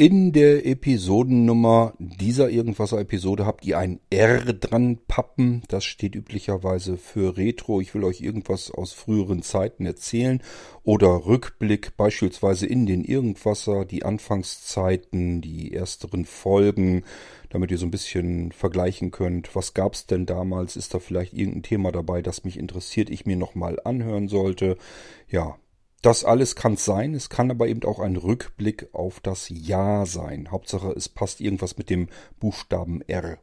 In der Episodennummer dieser Irgendwasser-Episode habt ihr ein R dran pappen. Das steht üblicherweise für Retro. Ich will euch irgendwas aus früheren Zeiten erzählen oder Rückblick beispielsweise in den Irgendwasser, die Anfangszeiten, die ersteren Folgen, damit ihr so ein bisschen vergleichen könnt. Was gab's denn damals? Ist da vielleicht irgendein Thema dabei, das mich interessiert, ich mir nochmal anhören sollte? Ja, das alles kann sein, es kann aber eben auch ein Rückblick auf das Jahr sein. Hauptsache, es passt irgendwas mit dem Buchstaben R.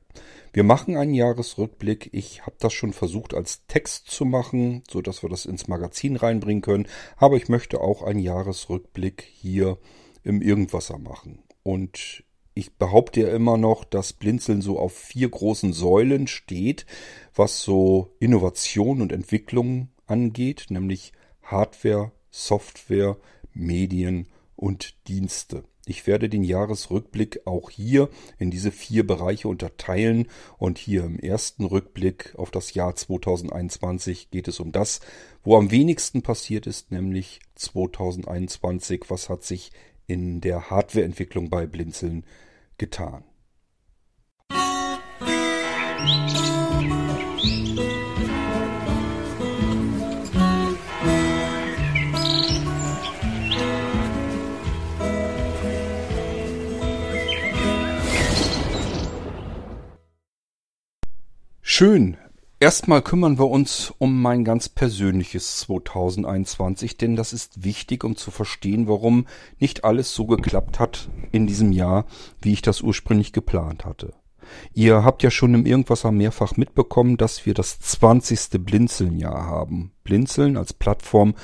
Wir machen einen Jahresrückblick. Ich habe das schon versucht als Text zu machen, so dass wir das ins Magazin reinbringen können. Aber ich möchte auch einen Jahresrückblick hier im Irgendwasser machen. Und ich behaupte ja immer noch, dass Blinzeln so auf vier großen Säulen steht, was so Innovation und Entwicklung angeht, nämlich Hardware, Software, Medien und Dienste. Ich werde den Jahresrückblick auch hier in diese vier Bereiche unterteilen und hier im ersten Rückblick auf das Jahr 2021 geht es um das, wo am wenigsten passiert ist, nämlich 2021. Was hat sich in der Hardwareentwicklung bei Blinzeln getan? Musik Schön. Erstmal kümmern wir uns um mein ganz persönliches 2021, denn das ist wichtig, um zu verstehen, warum nicht alles so geklappt hat in diesem Jahr, wie ich das ursprünglich geplant hatte. Ihr habt ja schon im Irgendwasser mehrfach mitbekommen, dass wir das 20. Blinzeln-Jahr haben. Blinzeln als Plattform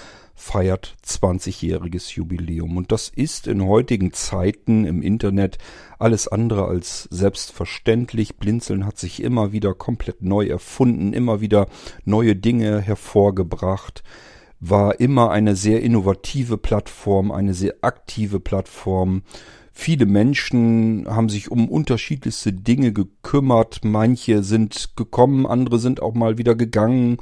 feiert 20-jähriges Jubiläum. Und das ist in heutigen Zeiten im Internet alles andere als selbstverständlich. Blinzeln hat sich immer wieder komplett neu erfunden, immer wieder neue Dinge hervorgebracht, war immer eine sehr innovative Plattform, eine sehr aktive Plattform. Viele Menschen haben sich um unterschiedlichste Dinge gekümmert. Manche sind gekommen, andere sind auch mal wieder gegangen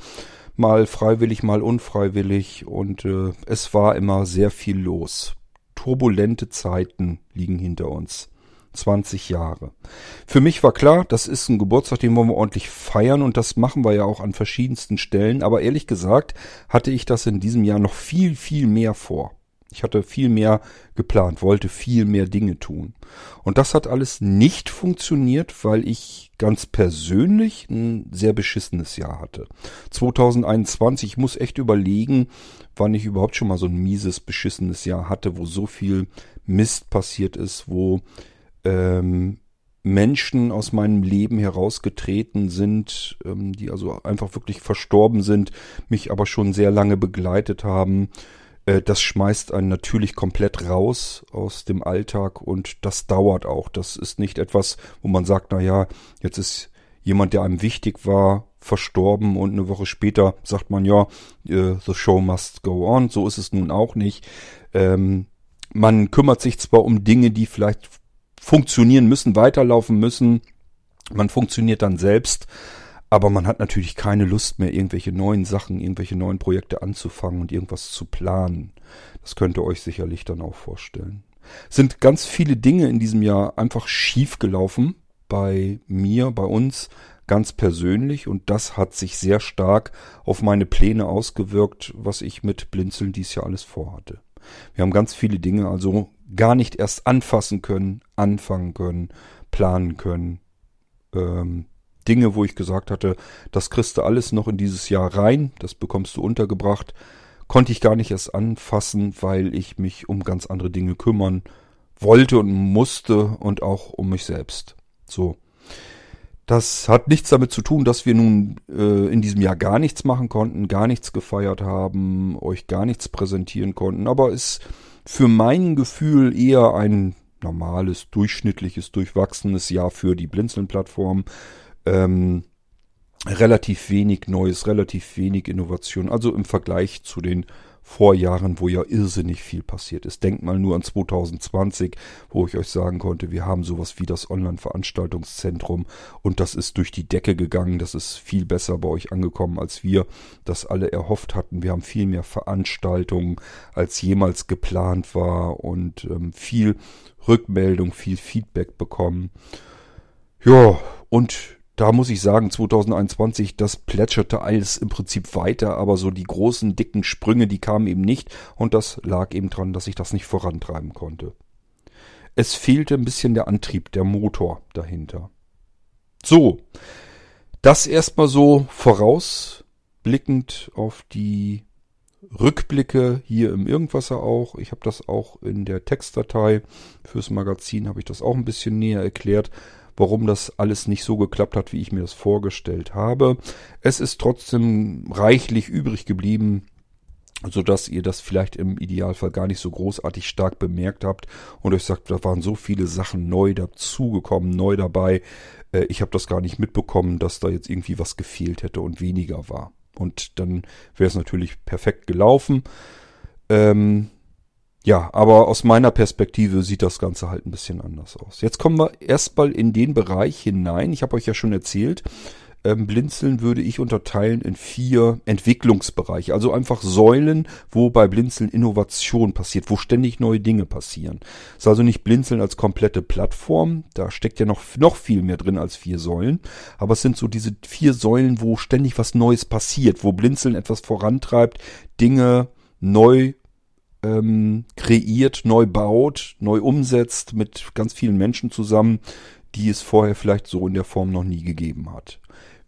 mal freiwillig, mal unfreiwillig und äh, es war immer sehr viel los. Turbulente Zeiten liegen hinter uns. 20 Jahre. Für mich war klar, das ist ein Geburtstag, den wollen wir ordentlich feiern und das machen wir ja auch an verschiedensten Stellen. Aber ehrlich gesagt hatte ich das in diesem Jahr noch viel, viel mehr vor. Ich hatte viel mehr geplant, wollte viel mehr Dinge tun. Und das hat alles nicht funktioniert, weil ich ganz persönlich ein sehr beschissenes Jahr hatte. 2021, ich muss echt überlegen, wann ich überhaupt schon mal so ein mieses, beschissenes Jahr hatte, wo so viel Mist passiert ist, wo ähm, Menschen aus meinem Leben herausgetreten sind, ähm, die also einfach wirklich verstorben sind, mich aber schon sehr lange begleitet haben das schmeißt einen natürlich komplett raus aus dem Alltag und das dauert auch. Das ist nicht etwas, wo man sagt, na ja, jetzt ist jemand, der einem wichtig war, verstorben und eine Woche später sagt man, ja, äh, the show must go on. So ist es nun auch nicht. Ähm, man kümmert sich zwar um Dinge, die vielleicht funktionieren müssen, weiterlaufen müssen. Man funktioniert dann selbst, aber man hat natürlich keine Lust mehr, irgendwelche neuen Sachen, irgendwelche neuen Projekte anzufangen und irgendwas zu planen. Das könnt ihr euch sicherlich dann auch vorstellen. Sind ganz viele Dinge in diesem Jahr einfach schief gelaufen bei mir, bei uns, ganz persönlich und das hat sich sehr stark auf meine Pläne ausgewirkt, was ich mit Blinzeln dies Jahr alles vorhatte. Wir haben ganz viele Dinge also gar nicht erst anfassen können, anfangen können, planen können. Ähm, Dinge, wo ich gesagt hatte, das kriegst du alles noch in dieses Jahr rein, das bekommst du untergebracht, konnte ich gar nicht erst anfassen, weil ich mich um ganz andere Dinge kümmern wollte und musste und auch um mich selbst. So. Das hat nichts damit zu tun, dass wir nun äh, in diesem Jahr gar nichts machen konnten, gar nichts gefeiert haben, euch gar nichts präsentieren konnten, aber ist für mein Gefühl eher ein normales, durchschnittliches, durchwachsenes Jahr für die Blinzeln-Plattform ähm, relativ wenig Neues, relativ wenig Innovation. Also im Vergleich zu den Vorjahren, wo ja irrsinnig viel passiert ist. Denkt mal nur an 2020, wo ich euch sagen konnte, wir haben sowas wie das Online-Veranstaltungszentrum und das ist durch die Decke gegangen. Das ist viel besser bei euch angekommen, als wir das alle erhofft hatten. Wir haben viel mehr Veranstaltungen, als jemals geplant war und ähm, viel Rückmeldung, viel Feedback bekommen. Ja, und da muss ich sagen, 2021, das plätscherte alles im Prinzip weiter, aber so die großen, dicken Sprünge, die kamen eben nicht und das lag eben dran, dass ich das nicht vorantreiben konnte. Es fehlte ein bisschen der Antrieb, der Motor dahinter. So, das erstmal so vorausblickend auf die Rückblicke hier im Irgendwasser auch. Ich habe das auch in der Textdatei fürs Magazin, habe ich das auch ein bisschen näher erklärt warum das alles nicht so geklappt hat, wie ich mir das vorgestellt habe. Es ist trotzdem reichlich übrig geblieben, so dass ihr das vielleicht im Idealfall gar nicht so großartig stark bemerkt habt und euch sagt, da waren so viele Sachen neu dazugekommen, neu dabei. Äh, ich habe das gar nicht mitbekommen, dass da jetzt irgendwie was gefehlt hätte und weniger war. Und dann wäre es natürlich perfekt gelaufen. Ähm, ja, aber aus meiner Perspektive sieht das Ganze halt ein bisschen anders aus. Jetzt kommen wir erstmal in den Bereich hinein. Ich habe euch ja schon erzählt, ähm, Blinzeln würde ich unterteilen in vier Entwicklungsbereiche. Also einfach Säulen, wo bei Blinzeln Innovation passiert, wo ständig neue Dinge passieren. Es ist also nicht Blinzeln als komplette Plattform. Da steckt ja noch, noch viel mehr drin als vier Säulen. Aber es sind so diese vier Säulen, wo ständig was Neues passiert, wo Blinzeln etwas vorantreibt, Dinge neu ähm, kreiert, neu baut, neu umsetzt mit ganz vielen Menschen zusammen, die es vorher vielleicht so in der Form noch nie gegeben hat.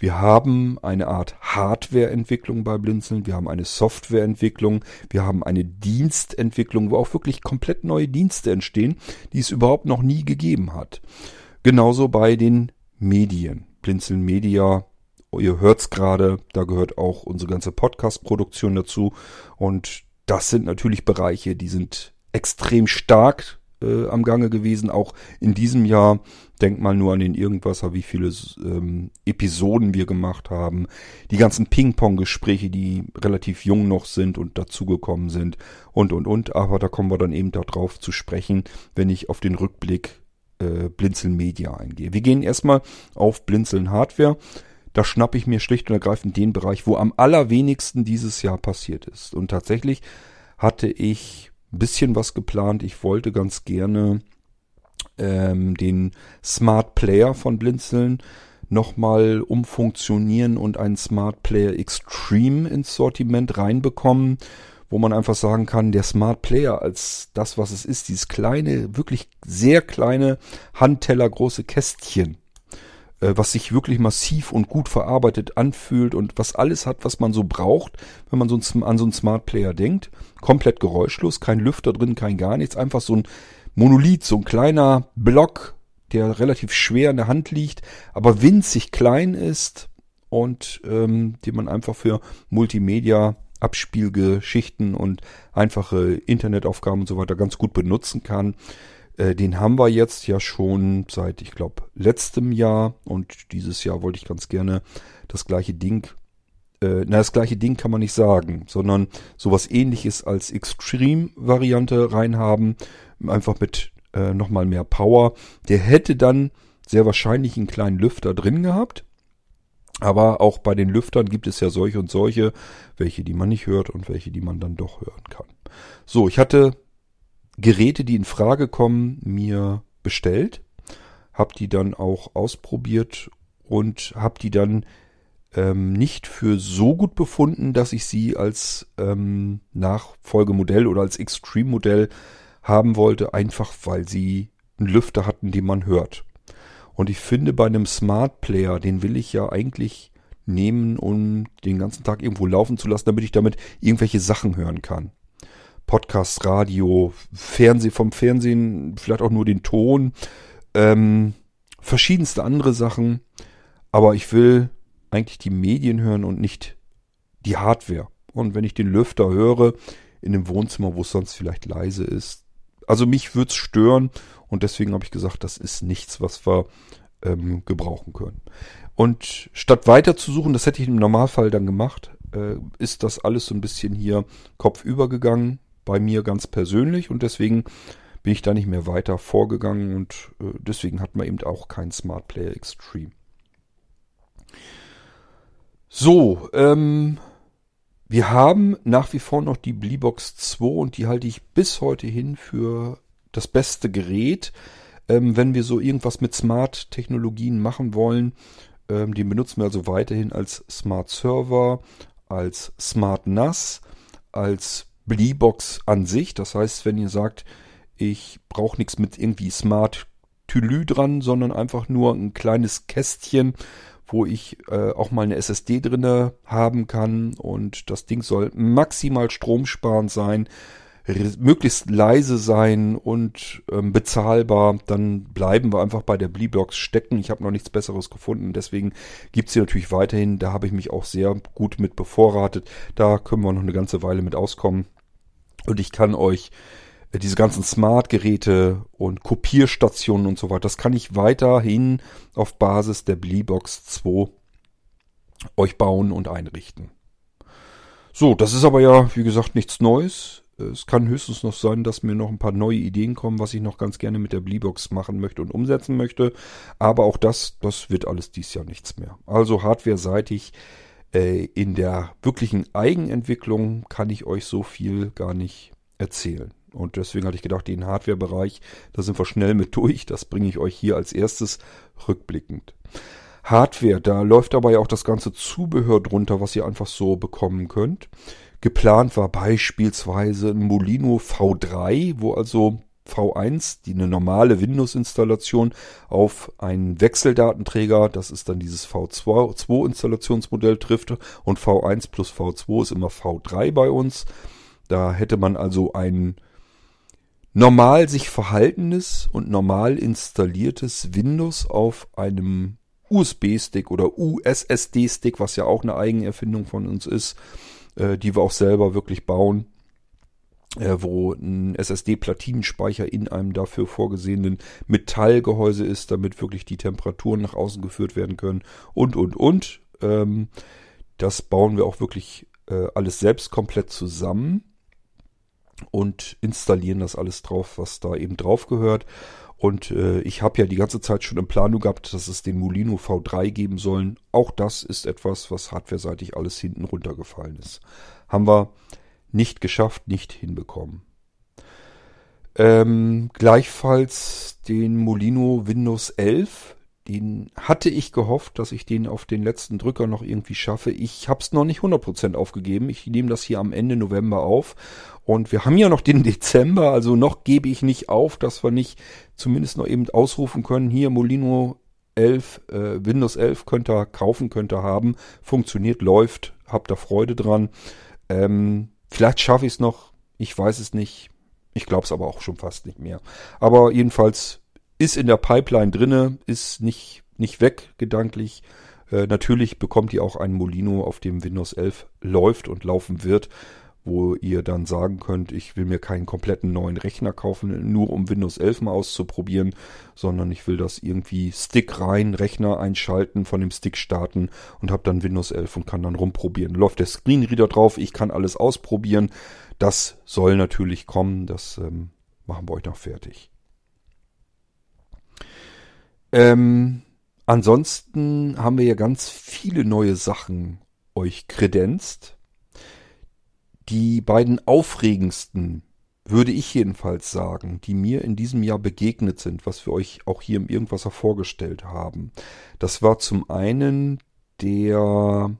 Wir haben eine Art Hardwareentwicklung bei Blinzeln, wir haben eine Softwareentwicklung, wir haben eine Dienstentwicklung, wo auch wirklich komplett neue Dienste entstehen, die es überhaupt noch nie gegeben hat. Genauso bei den Medien. Blinzeln Media, ihr hört's gerade, da gehört auch unsere ganze Podcast-Produktion dazu und das sind natürlich Bereiche, die sind extrem stark äh, am Gange gewesen, auch in diesem Jahr. Denk mal nur an den Irgendwasser, wie viele ähm, Episoden wir gemacht haben. Die ganzen Ping-Pong-Gespräche, die relativ jung noch sind und dazugekommen sind und, und, und. Aber da kommen wir dann eben darauf zu sprechen, wenn ich auf den Rückblick äh, Blinzeln Media eingehe. Wir gehen erstmal auf Blinzeln Hardware da schnappe ich mir schlicht und ergreifend den Bereich, wo am allerwenigsten dieses Jahr passiert ist. Und tatsächlich hatte ich ein bisschen was geplant. Ich wollte ganz gerne ähm, den Smart Player von Blinzeln nochmal umfunktionieren und einen Smart Player Extreme ins Sortiment reinbekommen, wo man einfach sagen kann, der Smart Player als das, was es ist, dieses kleine, wirklich sehr kleine Handteller große Kästchen, was sich wirklich massiv und gut verarbeitet anfühlt und was alles hat, was man so braucht, wenn man so an so einen Smart Player denkt. Komplett geräuschlos, kein Lüfter drin, kein gar nichts, einfach so ein Monolith, so ein kleiner Block, der relativ schwer in der Hand liegt, aber winzig klein ist und ähm, den man einfach für Multimedia Abspielgeschichten und einfache Internetaufgaben und so weiter ganz gut benutzen kann. Äh, den haben wir jetzt ja schon seit, ich glaube, letztem Jahr und dieses Jahr wollte ich ganz gerne das gleiche Ding äh, na, das gleiche Ding kann man nicht sagen, sondern sowas ähnliches als Extreme-Variante reinhaben, einfach mit äh, nochmal mehr Power. Der hätte dann sehr wahrscheinlich einen kleinen Lüfter drin gehabt. Aber auch bei den Lüftern gibt es ja solche und solche, welche die man nicht hört und welche die man dann doch hören kann. So, ich hatte Geräte, die in Frage kommen, mir bestellt, habe die dann auch ausprobiert und habe die dann ähm, nicht für so gut befunden, dass ich sie als ähm, Nachfolgemodell oder als Extreme-Modell haben wollte, einfach weil sie einen Lüfter hatten, den man hört. Und ich finde bei einem Smart Player, den will ich ja eigentlich nehmen, um den ganzen Tag irgendwo laufen zu lassen, damit ich damit irgendwelche Sachen hören kann. Podcast, Radio, Fernseh, vom Fernsehen, vielleicht auch nur den Ton, ähm, verschiedenste andere Sachen. Aber ich will eigentlich die Medien hören und nicht die Hardware. Und wenn ich den Lüfter höre, in dem Wohnzimmer, wo es sonst vielleicht leise ist, also mich würde es stören und deswegen habe ich gesagt, das ist nichts, was wir ähm, gebrauchen können. Und statt weiter zu suchen, das hätte ich im Normalfall dann gemacht, äh, ist das alles so ein bisschen hier kopfüber gegangen, bei mir ganz persönlich und deswegen bin ich da nicht mehr weiter vorgegangen und äh, deswegen hat man eben auch kein Smart Player Extreme. So, ähm, wir haben nach wie vor noch die Bleebox 2 und die halte ich bis heute hin für das beste Gerät. Ähm, wenn wir so irgendwas mit Smart-Technologien machen wollen, ähm, den benutzen wir also weiterhin als Smart Server, als Smart NAS, als Bleebox an sich. Das heißt, wenn ihr sagt, ich brauche nichts mit irgendwie Smart Tylü dran, sondern einfach nur ein kleines Kästchen, wo ich äh, auch mal eine SSD drinne haben kann und das Ding soll maximal stromsparend sein, möglichst leise sein und ähm, bezahlbar, dann bleiben wir einfach bei der Bleebox stecken. Ich habe noch nichts Besseres gefunden, deswegen gibt's sie natürlich weiterhin. Da habe ich mich auch sehr gut mit bevorratet. Da können wir noch eine ganze Weile mit auskommen. Und ich kann euch äh, diese ganzen Smart-Geräte und Kopierstationen und so weiter, das kann ich weiterhin auf Basis der Bleebox 2 euch bauen und einrichten. So, das ist aber ja, wie gesagt, nichts Neues. Es kann höchstens noch sein, dass mir noch ein paar neue Ideen kommen, was ich noch ganz gerne mit der Bleebox machen möchte und umsetzen möchte. Aber auch das, das wird alles dies Jahr nichts mehr. Also hardware-seitig äh, in der wirklichen Eigenentwicklung kann ich euch so viel gar nicht erzählen. Und deswegen hatte ich gedacht, den Hardware-Bereich, da sind wir schnell mit durch. Das bringe ich euch hier als erstes rückblickend. Hardware, da läuft aber ja auch das ganze Zubehör drunter, was ihr einfach so bekommen könnt. Geplant war beispielsweise ein Molino V3, wo also V1, die eine normale Windows-Installation, auf einen Wechseldatenträger, das ist dann dieses V2-Installationsmodell trifft und V1 plus V2 ist immer V3 bei uns. Da hätte man also ein normal sich verhaltenes und normal installiertes Windows auf einem USB-Stick oder USSD-Stick, was ja auch eine Eigenerfindung von uns ist, äh, die wir auch selber wirklich bauen, äh, wo ein SSD-Platinenspeicher in einem dafür vorgesehenen Metallgehäuse ist, damit wirklich die Temperaturen nach außen geführt werden können und, und, und. Ähm, das bauen wir auch wirklich äh, alles selbst komplett zusammen und installieren das alles drauf, was da eben drauf gehört. Und äh, ich habe ja die ganze Zeit schon im Planung gehabt, dass es den Molino V3 geben sollen. Auch das ist etwas, was hardware-seitig alles hinten runtergefallen ist. Haben wir nicht geschafft, nicht hinbekommen. Ähm, gleichfalls den Molino Windows 11. Den hatte ich gehofft, dass ich den auf den letzten Drücker noch irgendwie schaffe. Ich habe es noch nicht 100% aufgegeben. Ich nehme das hier am Ende November auf und wir haben ja noch den Dezember, also noch gebe ich nicht auf, dass wir nicht zumindest noch eben ausrufen können, hier Molino 11, äh, Windows 11 könnt ihr kaufen, könnt ihr haben, funktioniert, läuft, habt da Freude dran. Ähm, vielleicht schaffe ich es noch, ich weiß es nicht. Ich glaube es aber auch schon fast nicht mehr. Aber jedenfalls ist in der Pipeline drinne, ist nicht, nicht weg gedanklich. Äh, natürlich bekommt ihr auch einen Molino, auf dem Windows 11 läuft und laufen wird wo ihr dann sagen könnt, ich will mir keinen kompletten neuen Rechner kaufen, nur um Windows 11 mal auszuprobieren, sondern ich will das irgendwie Stick rein, Rechner einschalten, von dem Stick starten und habe dann Windows 11 und kann dann rumprobieren. Läuft der Screenreader drauf, ich kann alles ausprobieren. Das soll natürlich kommen, das ähm, machen wir euch noch fertig. Ähm, ansonsten haben wir ja ganz viele neue Sachen euch kredenzt. Die beiden aufregendsten, würde ich jedenfalls sagen, die mir in diesem Jahr begegnet sind, was wir euch auch hier im Irgendwasser vorgestellt haben. Das war zum einen der,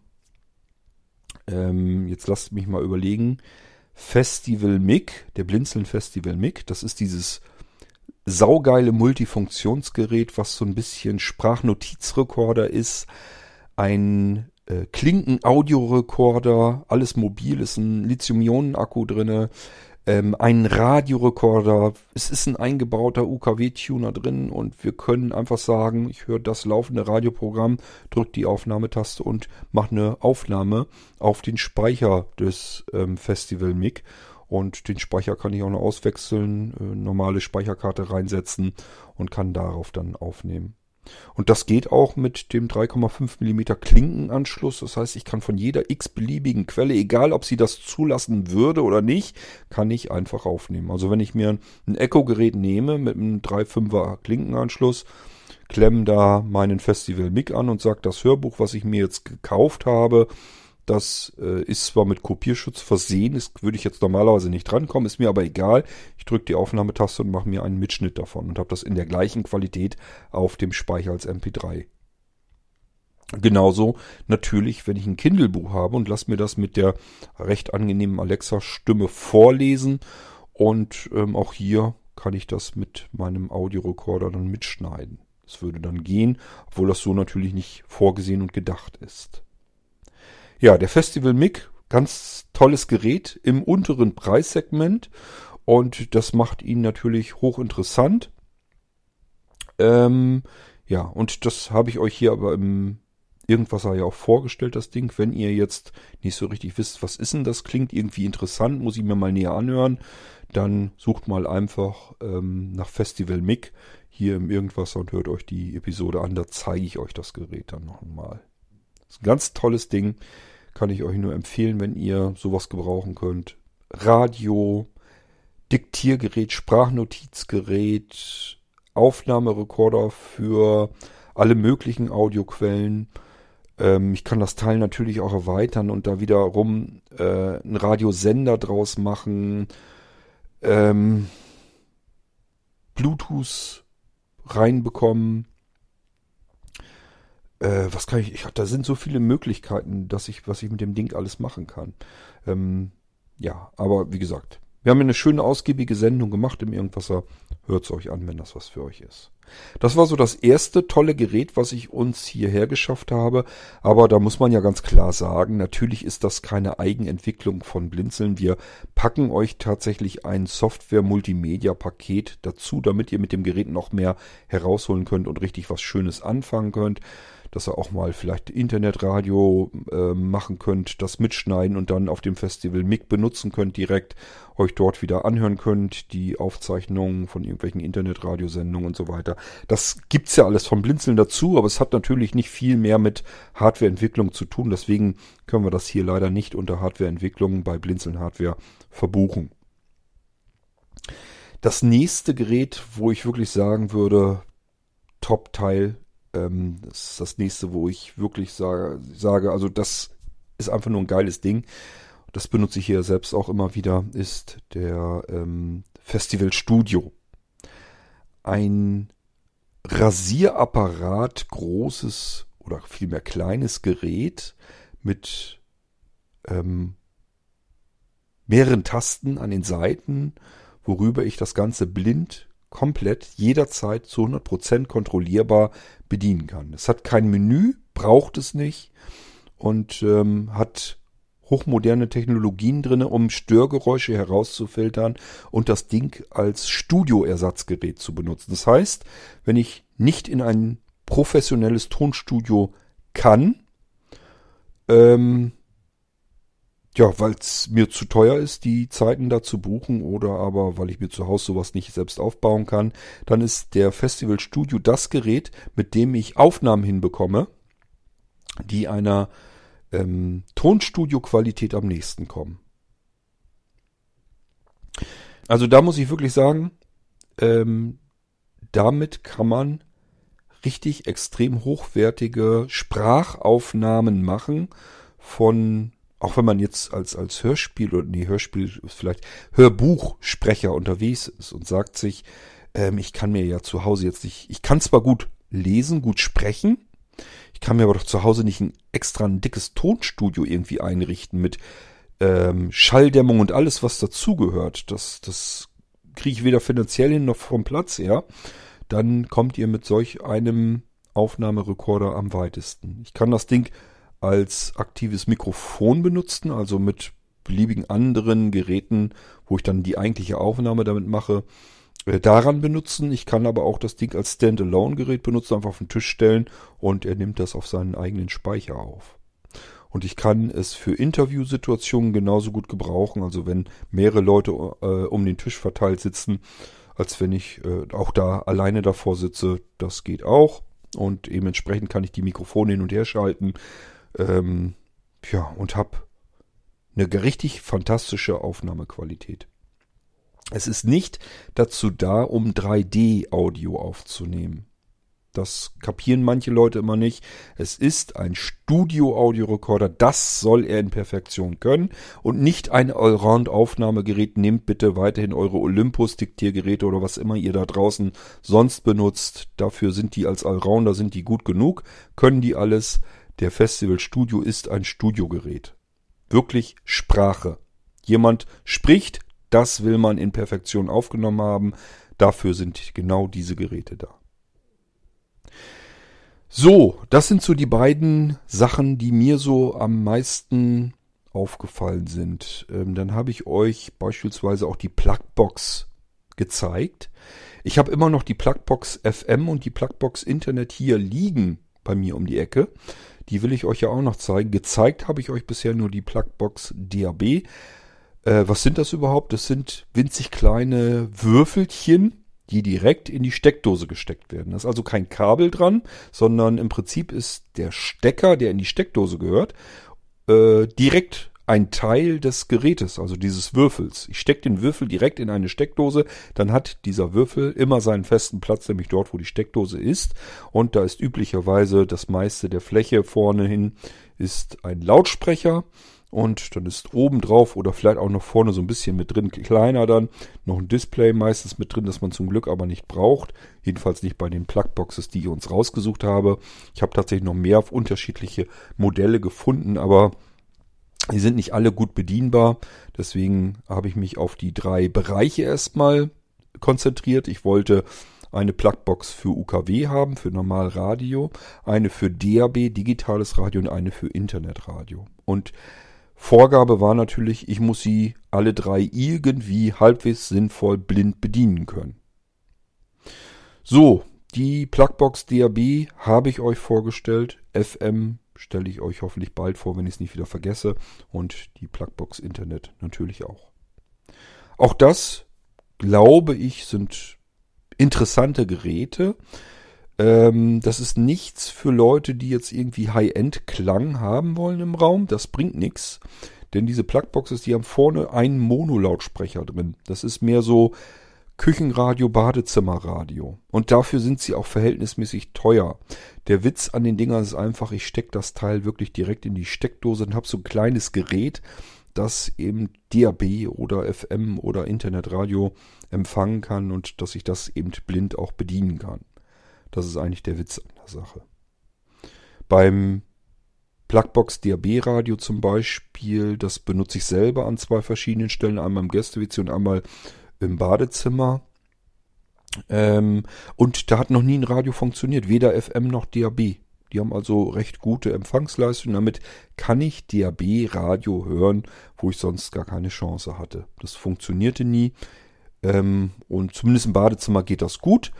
ähm, jetzt lasst mich mal überlegen, Festival MIG, der Blinzeln Festival MIG. Das ist dieses saugeile Multifunktionsgerät, was so ein bisschen Sprachnotizrekorder ist. Ein äh, Klinken-Audiorekorder, alles mobil, ist ein Lithium-Ionen-Akku drinne, ähm, ein Radiorekorder, es ist ein eingebauter UKW-Tuner drin und wir können einfach sagen, ich höre das laufende Radioprogramm, drücke die Aufnahmetaste und mache eine Aufnahme auf den Speicher des ähm, Festival MIG und den Speicher kann ich auch noch auswechseln, äh, normale Speicherkarte reinsetzen und kann darauf dann aufnehmen. Und das geht auch mit dem 3,5 mm Klinkenanschluss. Das heißt, ich kann von jeder x-beliebigen Quelle, egal ob sie das zulassen würde oder nicht, kann ich einfach aufnehmen. Also wenn ich mir ein Echo-Gerät nehme mit einem 3,5er Klinkenanschluss, klemme da meinen Festival Mic an und sage, das Hörbuch, was ich mir jetzt gekauft habe, das äh, ist zwar mit Kopierschutz versehen, ist, würde ich jetzt normalerweise nicht drankommen, ist mir aber egal. Ich drücke die Aufnahmetaste und mache mir einen Mitschnitt davon und habe das in der gleichen Qualität auf dem Speicher als MP3. Genauso natürlich, wenn ich ein Kindle-Buch habe und lasse mir das mit der recht angenehmen Alexa-Stimme vorlesen. Und ähm, auch hier kann ich das mit meinem Audiorekorder dann mitschneiden. Das würde dann gehen, obwohl das so natürlich nicht vorgesehen und gedacht ist. Ja, der Festival MIG, ganz tolles Gerät im unteren Preissegment und das macht ihn natürlich hochinteressant. Ähm, ja, und das habe ich euch hier aber im Irgendwasser ja auch vorgestellt, das Ding. Wenn ihr jetzt nicht so richtig wisst, was ist denn das, klingt irgendwie interessant, muss ich mir mal näher anhören, dann sucht mal einfach ähm, nach Festival MIG hier im Irgendwasser und hört euch die Episode an. Da zeige ich euch das Gerät dann noch einmal. Das ist ein ganz tolles Ding. Kann ich euch nur empfehlen, wenn ihr sowas gebrauchen könnt. Radio, Diktiergerät, Sprachnotizgerät, Aufnahmerekorder für alle möglichen Audioquellen. Ähm, ich kann das Teil natürlich auch erweitern und da wiederum äh, einen Radiosender draus machen. Ähm, Bluetooth reinbekommen äh, was kann ich, ich, da sind so viele Möglichkeiten, dass ich, was ich mit dem Ding alles machen kann. Ähm, ja, aber wie gesagt, wir haben eine schöne ausgiebige Sendung gemacht im Irgendwasser. Hört's euch an, wenn das was für euch ist. Das war so das erste tolle Gerät, was ich uns hierher geschafft habe. Aber da muss man ja ganz klar sagen, natürlich ist das keine Eigenentwicklung von Blinzeln. Wir packen euch tatsächlich ein Software-Multimedia-Paket dazu, damit ihr mit dem Gerät noch mehr herausholen könnt und richtig was Schönes anfangen könnt dass ihr auch mal vielleicht Internetradio äh, machen könnt, das mitschneiden und dann auf dem Festival MIG benutzen könnt direkt, euch dort wieder anhören könnt, die Aufzeichnungen von irgendwelchen Internetradiosendungen und so weiter. Das gibt's ja alles vom Blinzeln dazu, aber es hat natürlich nicht viel mehr mit Hardwareentwicklung zu tun, deswegen können wir das hier leider nicht unter Hardwareentwicklung bei Blinzeln Hardware verbuchen. Das nächste Gerät, wo ich wirklich sagen würde, Top-Teil ähm, das ist das nächste, wo ich wirklich sage, sage, also das ist einfach nur ein geiles Ding. Das benutze ich hier selbst auch immer wieder, ist der ähm, Festival Studio. Ein Rasierapparat, großes oder vielmehr kleines Gerät mit ähm, mehreren Tasten an den Seiten, worüber ich das Ganze blind komplett jederzeit zu 100% kontrollierbar bedienen kann. Es hat kein Menü, braucht es nicht und ähm, hat hochmoderne Technologien drin, um Störgeräusche herauszufiltern und das Ding als Studioersatzgerät zu benutzen. Das heißt, wenn ich nicht in ein professionelles Tonstudio kann, ähm, ja, weil es mir zu teuer ist, die Zeiten da zu buchen oder aber weil ich mir zu Hause sowas nicht selbst aufbauen kann, dann ist der Festival Studio das Gerät, mit dem ich Aufnahmen hinbekomme, die einer ähm, Tonstudio-Qualität am nächsten kommen. Also da muss ich wirklich sagen, ähm, damit kann man richtig extrem hochwertige Sprachaufnahmen machen von auch wenn man jetzt als, als Hörspiel oder nee, Hörspiel vielleicht Hörbuchsprecher unterwegs ist und sagt sich, ähm, ich kann mir ja zu Hause jetzt nicht, ich kann zwar gut lesen, gut sprechen, ich kann mir aber doch zu Hause nicht ein extra ein dickes Tonstudio irgendwie einrichten mit ähm, Schalldämmung und alles, was dazugehört. Das, das kriege ich weder finanziell hin noch vom Platz her. Dann kommt ihr mit solch einem Aufnahmerekorder am weitesten. Ich kann das Ding als aktives Mikrofon benutzen, also mit beliebigen anderen Geräten, wo ich dann die eigentliche Aufnahme damit mache, äh, daran benutzen. Ich kann aber auch das Ding als Standalone-Gerät benutzen, einfach auf den Tisch stellen und er nimmt das auf seinen eigenen Speicher auf. Und ich kann es für Interviewsituationen genauso gut gebrauchen, also wenn mehrere Leute äh, um den Tisch verteilt sitzen, als wenn ich äh, auch da alleine davor sitze. Das geht auch. und eben entsprechend kann ich die Mikrofone hin und her schalten. Ähm, ja, und habe eine richtig fantastische Aufnahmequalität. Es ist nicht dazu da, um 3D-Audio aufzunehmen. Das kapieren manche Leute immer nicht. Es ist ein Studio-Audio-Recorder. Das soll er in Perfektion können. Und nicht ein Allround-Aufnahmegerät. Nehmt bitte weiterhin eure Olympus-Diktiergeräte oder was immer ihr da draußen sonst benutzt. Dafür sind die als Allrounder, sind die gut genug. Können die alles. Der Festival Studio ist ein Studiogerät. Wirklich Sprache. Jemand spricht, das will man in Perfektion aufgenommen haben. Dafür sind genau diese Geräte da. So, das sind so die beiden Sachen, die mir so am meisten aufgefallen sind. Ähm, dann habe ich euch beispielsweise auch die Plugbox gezeigt. Ich habe immer noch die Plugbox FM und die Plugbox Internet hier liegen bei mir um die Ecke. Die will ich euch ja auch noch zeigen. Gezeigt habe ich euch bisher nur die Plugbox DAB. Äh, was sind das überhaupt? Das sind winzig kleine Würfelchen, die direkt in die Steckdose gesteckt werden. Da ist also kein Kabel dran, sondern im Prinzip ist der Stecker, der in die Steckdose gehört, äh, direkt ein Teil des Gerätes, also dieses Würfels. Ich stecke den Würfel direkt in eine Steckdose, dann hat dieser Würfel immer seinen festen Platz, nämlich dort, wo die Steckdose ist. Und da ist üblicherweise das meiste der Fläche vorne hin ist ein Lautsprecher und dann ist oben drauf oder vielleicht auch noch vorne so ein bisschen mit drin, kleiner dann, noch ein Display meistens mit drin, das man zum Glück aber nicht braucht. Jedenfalls nicht bei den Plugboxes, die ich uns rausgesucht habe. Ich habe tatsächlich noch mehr auf unterschiedliche Modelle gefunden, aber die sind nicht alle gut bedienbar. Deswegen habe ich mich auf die drei Bereiche erstmal konzentriert. Ich wollte eine Plugbox für UKW haben, für Normalradio, eine für DAB, digitales Radio und eine für Internetradio. Und Vorgabe war natürlich, ich muss sie alle drei irgendwie halbwegs sinnvoll blind bedienen können. So, die Plugbox DAB habe ich euch vorgestellt. FM stelle ich euch hoffentlich bald vor, wenn ich es nicht wieder vergesse. Und die Plugbox Internet natürlich auch. Auch das, glaube ich, sind interessante Geräte. Ähm, das ist nichts für Leute, die jetzt irgendwie High-End-Klang haben wollen im Raum. Das bringt nichts. Denn diese Plugboxes, die haben vorne einen Monolautsprecher drin. Das ist mehr so Küchenradio, Badezimmerradio. Und dafür sind sie auch verhältnismäßig teuer. Der Witz an den Dingern ist einfach, ich stecke das Teil wirklich direkt in die Steckdose und habe so ein kleines Gerät, das eben DAB oder FM oder Internetradio empfangen kann und dass ich das eben blind auch bedienen kann. Das ist eigentlich der Witz an der Sache. Beim Plugbox DAB Radio zum Beispiel, das benutze ich selber an zwei verschiedenen Stellen, einmal im Gäste-WC und einmal im Badezimmer. Ähm, und da hat noch nie ein Radio funktioniert, weder FM noch DAB. Die haben also recht gute Empfangsleistung. Damit kann ich DAB-Radio hören, wo ich sonst gar keine Chance hatte. Das funktionierte nie. Ähm, und zumindest im Badezimmer geht das gut.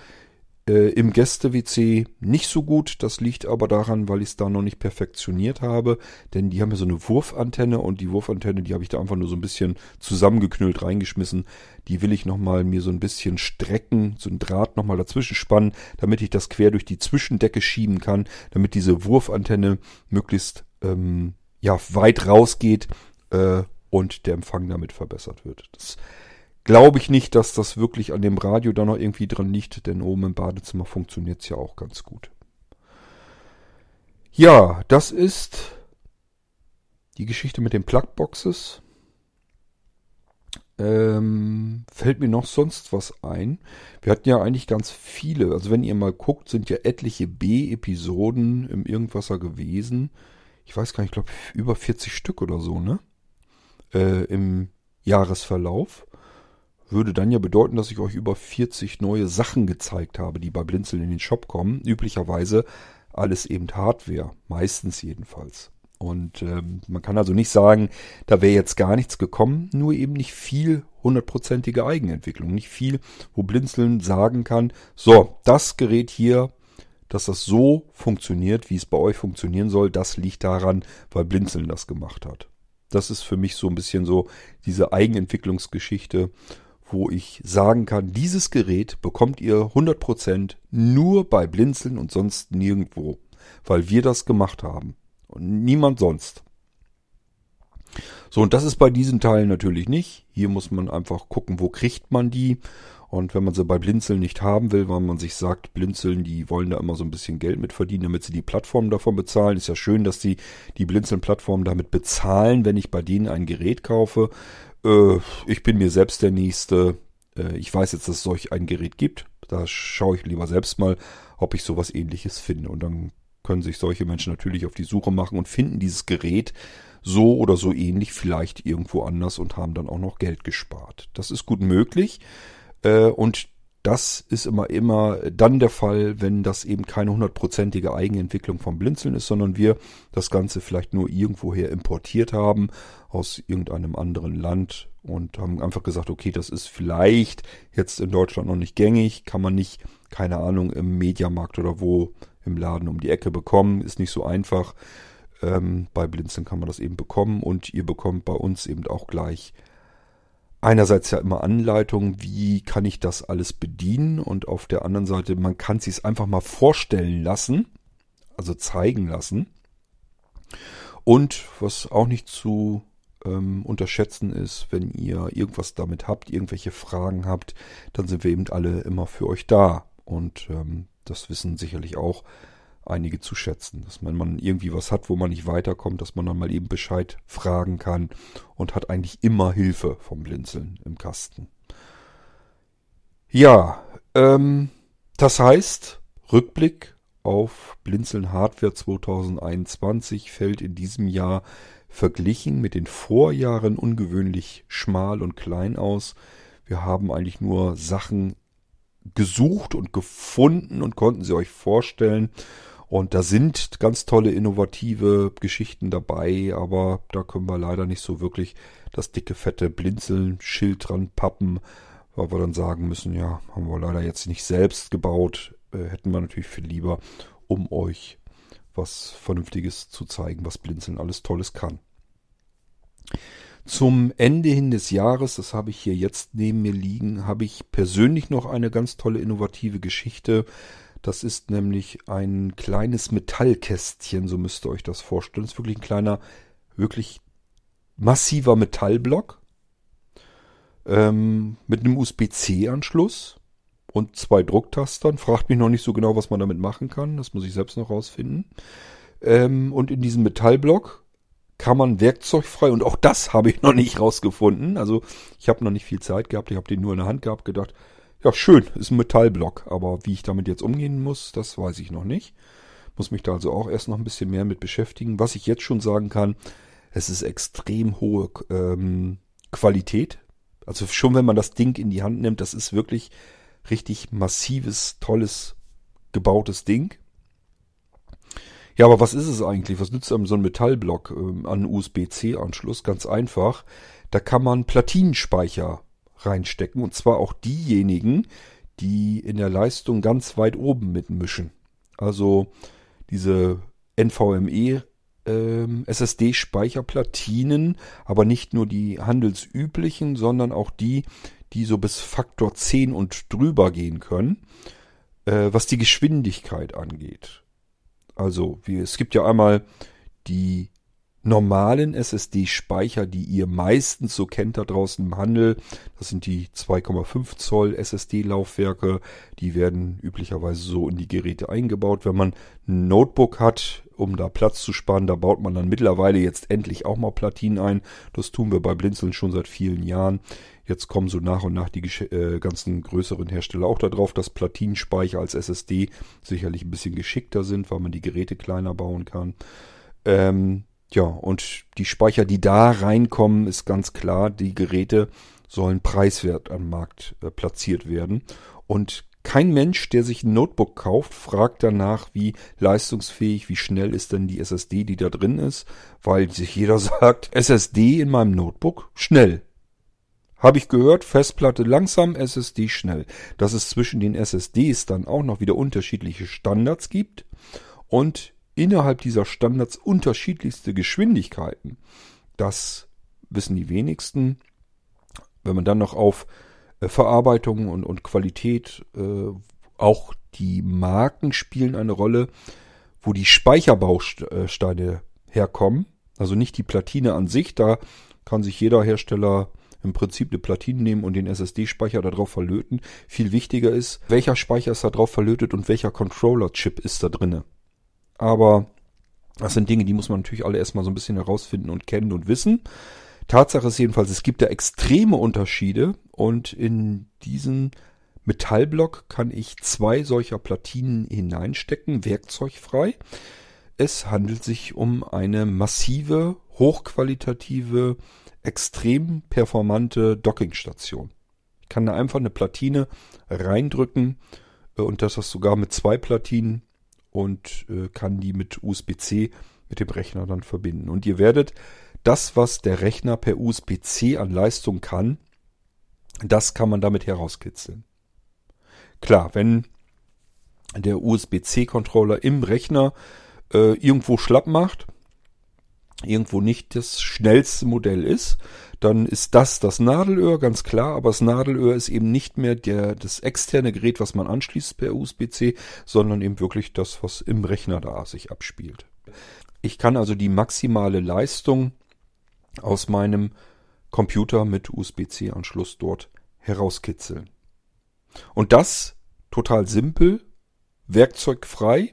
Äh, Im Gäste-WC nicht so gut. Das liegt aber daran, weil ich es da noch nicht perfektioniert habe. Denn die haben ja so eine Wurfantenne und die Wurfantenne, die habe ich da einfach nur so ein bisschen zusammengeknüllt reingeschmissen. Die will ich nochmal mir so ein bisschen strecken, so ein Draht nochmal dazwischen spannen, damit ich das quer durch die Zwischendecke schieben kann, damit diese Wurfantenne möglichst ähm, ja, weit rausgeht äh, und der Empfang damit verbessert wird. Das glaube ich nicht, dass das wirklich an dem Radio da noch irgendwie dran liegt, denn oben im Badezimmer funktioniert es ja auch ganz gut. Ja, das ist die Geschichte mit den Plugboxes. Ähm, fällt mir noch sonst was ein? Wir hatten ja eigentlich ganz viele. Also wenn ihr mal guckt, sind ja etliche B-Episoden im Irgendwasser gewesen. Ich weiß gar nicht, ich glaube über 40 Stück oder so, ne? Äh, Im Jahresverlauf würde dann ja bedeuten, dass ich euch über 40 neue Sachen gezeigt habe, die bei Blinzeln in den Shop kommen. Üblicherweise alles eben Hardware, meistens jedenfalls. Und ähm, man kann also nicht sagen, da wäre jetzt gar nichts gekommen, nur eben nicht viel hundertprozentige Eigenentwicklung, nicht viel, wo Blinzeln sagen kann, so, das Gerät hier, dass das so funktioniert, wie es bei euch funktionieren soll, das liegt daran, weil Blinzeln das gemacht hat. Das ist für mich so ein bisschen so diese Eigenentwicklungsgeschichte wo ich sagen kann, dieses Gerät bekommt ihr 100% nur bei Blinzeln und sonst nirgendwo, weil wir das gemacht haben und niemand sonst. So, und das ist bei diesen Teilen natürlich nicht. Hier muss man einfach gucken, wo kriegt man die. Und wenn man sie bei Blinzeln nicht haben will, weil man sich sagt, Blinzeln, die wollen da immer so ein bisschen Geld mit verdienen, damit sie die Plattform davon bezahlen. Ist ja schön, dass die die Blinzeln-Plattform damit bezahlen, wenn ich bei denen ein Gerät kaufe. Äh, ich bin mir selbst der Nächste. Äh, ich weiß jetzt, dass es solch ein Gerät gibt. Da schaue ich lieber selbst mal, ob ich sowas ähnliches finde. Und dann können sich solche Menschen natürlich auf die Suche machen und finden dieses Gerät so oder so ähnlich vielleicht irgendwo anders und haben dann auch noch Geld gespart. Das ist gut möglich. Äh, und das ist immer, immer dann der Fall, wenn das eben keine hundertprozentige Eigenentwicklung vom Blinzeln ist, sondern wir das Ganze vielleicht nur irgendwoher importiert haben aus irgendeinem anderen Land und haben einfach gesagt, okay, das ist vielleicht jetzt in Deutschland noch nicht gängig, kann man nicht, keine Ahnung, im Mediamarkt oder wo im Laden um die Ecke bekommen, ist nicht so einfach. Ähm, bei Blinzeln kann man das eben bekommen und ihr bekommt bei uns eben auch gleich einerseits ja immer Anleitungen, wie kann ich das alles bedienen und auf der anderen Seite, man kann es sich einfach mal vorstellen lassen, also zeigen lassen. Und was auch nicht zu ähm, unterschätzen ist, wenn ihr irgendwas damit habt, irgendwelche Fragen habt, dann sind wir eben alle immer für euch da. Und ähm, das wissen sicherlich auch einige zu schätzen. Dass man, man irgendwie was hat, wo man nicht weiterkommt, dass man dann mal eben Bescheid fragen kann und hat eigentlich immer Hilfe vom Blinzeln im Kasten. Ja, ähm, das heißt, Rückblick auf Blinzeln Hardware 2021 fällt in diesem Jahr verglichen mit den Vorjahren ungewöhnlich schmal und klein aus. Wir haben eigentlich nur Sachen gesucht und gefunden und konnten sie euch vorstellen. Und da sind ganz tolle innovative Geschichten dabei, aber da können wir leider nicht so wirklich das dicke, fette Blinzeln-Schild dran pappen, weil wir dann sagen müssen, ja, haben wir leider jetzt nicht selbst gebaut, äh, hätten wir natürlich viel lieber, um euch was Vernünftiges zu zeigen, was Blinzeln alles Tolles kann. Zum Ende hin des Jahres, das habe ich hier jetzt neben mir liegen, habe ich persönlich noch eine ganz tolle innovative Geschichte das ist nämlich ein kleines Metallkästchen, so müsst ihr euch das vorstellen. Das ist wirklich ein kleiner, wirklich massiver Metallblock ähm, mit einem USB-C-Anschluss und zwei Drucktastern. Fragt mich noch nicht so genau, was man damit machen kann. Das muss ich selbst noch rausfinden. Ähm, und in diesem Metallblock kann man werkzeugfrei, und auch das habe ich noch nicht rausgefunden. Also ich habe noch nicht viel Zeit gehabt, ich habe den nur in der Hand gehabt, gedacht, ja, schön, ist ein Metallblock, aber wie ich damit jetzt umgehen muss, das weiß ich noch nicht. Muss mich da also auch erst noch ein bisschen mehr mit beschäftigen. Was ich jetzt schon sagen kann, es ist extrem hohe ähm, Qualität. Also schon wenn man das Ding in die Hand nimmt, das ist wirklich richtig massives, tolles, gebautes Ding. Ja, aber was ist es eigentlich? Was nützt einem so ein Metallblock ähm, an USB-C-Anschluss? Ganz einfach. Da kann man Platinenspeicher reinstecken. Und zwar auch diejenigen, die in der Leistung ganz weit oben mitmischen. Also diese NVMe ähm, SSD-Speicherplatinen, aber nicht nur die handelsüblichen, sondern auch die, die so bis Faktor 10 und drüber gehen können, äh, was die Geschwindigkeit angeht. Also, wie, es gibt ja einmal die normalen SSD-Speicher, die ihr meistens so kennt da draußen im Handel. Das sind die 2,5 Zoll SSD-Laufwerke. Die werden üblicherweise so in die Geräte eingebaut. Wenn man ein Notebook hat, um da Platz zu sparen, da baut man dann mittlerweile jetzt endlich auch mal Platinen ein. Das tun wir bei Blinzeln schon seit vielen Jahren. Jetzt kommen so nach und nach die äh, ganzen größeren Hersteller auch darauf, dass Platinenspeicher als SSD sicherlich ein bisschen geschickter sind, weil man die Geräte kleiner bauen kann. Ähm, ja, und die Speicher, die da reinkommen, ist ganz klar, die Geräte sollen preiswert am Markt äh, platziert werden. Und kein Mensch, der sich ein Notebook kauft, fragt danach, wie leistungsfähig, wie schnell ist denn die SSD, die da drin ist, weil sich jeder sagt, SSD in meinem Notebook schnell. Habe ich gehört, Festplatte langsam, SSD schnell. Dass es zwischen den SSDs dann auch noch wieder unterschiedliche Standards gibt und innerhalb dieser Standards unterschiedlichste Geschwindigkeiten. Das wissen die wenigsten. Wenn man dann noch auf äh, Verarbeitung und, und Qualität. Äh, auch die Marken spielen eine Rolle, wo die Speicherbausteine herkommen. Also nicht die Platine an sich, da kann sich jeder Hersteller im Prinzip eine Platine nehmen und den SSD-Speicher darauf verlöten. Viel wichtiger ist, welcher Speicher ist da drauf verlötet und welcher Controller-Chip ist da drinne. Aber das sind Dinge, die muss man natürlich alle erstmal so ein bisschen herausfinden und kennen und wissen. Tatsache ist jedenfalls, es gibt da extreme Unterschiede und in diesen Metallblock kann ich zwei solcher Platinen hineinstecken, werkzeugfrei. Es handelt sich um eine massive, hochqualitative, extrem performante Dockingstation. Ich kann da einfach eine Platine reindrücken äh, und das sogar mit zwei Platinen und äh, kann die mit USB-C mit dem Rechner dann verbinden. Und ihr werdet das, was der Rechner per USB-C an Leistung kann, das kann man damit herauskitzeln. Klar, wenn der USB-C-Controller im Rechner äh, irgendwo schlapp macht, irgendwo nicht das schnellste Modell ist, dann ist das das Nadelöhr, ganz klar, aber das Nadelöhr ist eben nicht mehr der, das externe Gerät, was man anschließt per USB-C, sondern eben wirklich das, was im Rechner da sich abspielt. Ich kann also die maximale Leistung aus meinem Computer mit USB-C-Anschluss dort herauskitzeln. Und das total simpel, werkzeugfrei,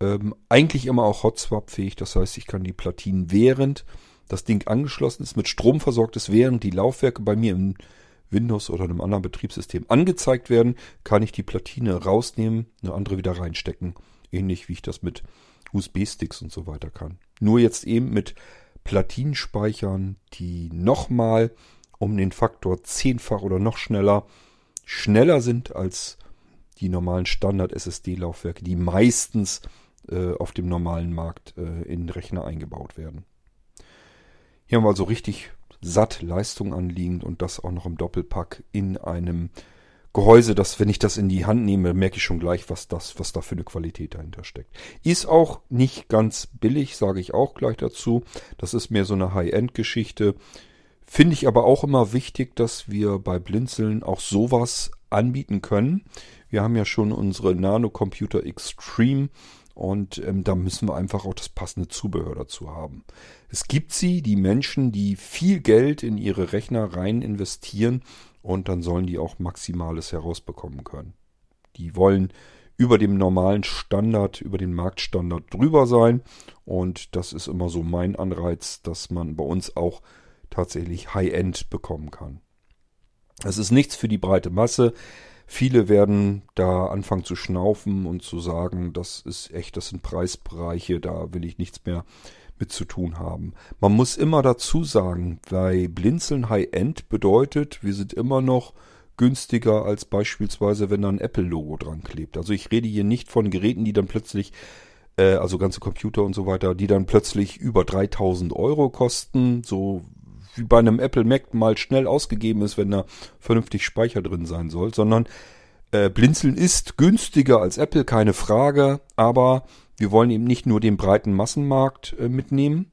ähm, eigentlich immer auch Hot-Swap-fähig. Das heißt, ich kann die Platinen während das Ding angeschlossen ist, mit Strom versorgt ist, während die Laufwerke bei mir im Windows oder einem anderen Betriebssystem angezeigt werden, kann ich die Platine rausnehmen, eine andere wieder reinstecken. Ähnlich wie ich das mit USB-Sticks und so weiter kann. Nur jetzt eben mit Platinenspeichern, die nochmal um den Faktor zehnfach oder noch schneller schneller sind als die normalen Standard-SSD-Laufwerke, die meistens äh, auf dem normalen Markt äh, in Rechner eingebaut werden. Hier haben wir also richtig satt Leistung anliegend und das auch noch im Doppelpack in einem Gehäuse, das, wenn ich das in die Hand nehme, merke ich schon gleich, was das, was da für eine Qualität dahinter steckt. Ist auch nicht ganz billig, sage ich auch gleich dazu. Das ist mehr so eine High-End-Geschichte. Finde ich aber auch immer wichtig, dass wir bei Blinzeln auch sowas anbieten können. Wir haben ja schon unsere Nano Computer Extreme und ähm, da müssen wir einfach auch das passende Zubehör dazu haben. Es gibt sie, die Menschen, die viel Geld in ihre Rechner rein investieren und dann sollen die auch Maximales herausbekommen können. Die wollen über dem normalen Standard, über den Marktstandard drüber sein und das ist immer so mein Anreiz, dass man bei uns auch tatsächlich High-End bekommen kann. Es ist nichts für die breite Masse. Viele werden da anfangen zu schnaufen und zu sagen, das ist echt, das sind Preisbereiche, da will ich nichts mehr mit zu tun haben. Man muss immer dazu sagen, bei Blinzeln High-End bedeutet, wir sind immer noch günstiger als beispielsweise, wenn da ein Apple-Logo dran klebt. Also ich rede hier nicht von Geräten, die dann plötzlich, äh, also ganze Computer und so weiter, die dann plötzlich über 3000 Euro kosten, so wie bei einem Apple Mac mal schnell ausgegeben ist, wenn da vernünftig Speicher drin sein soll, sondern äh, Blinzeln ist günstiger als Apple, keine Frage, aber wir wollen eben nicht nur den breiten Massenmarkt äh, mitnehmen.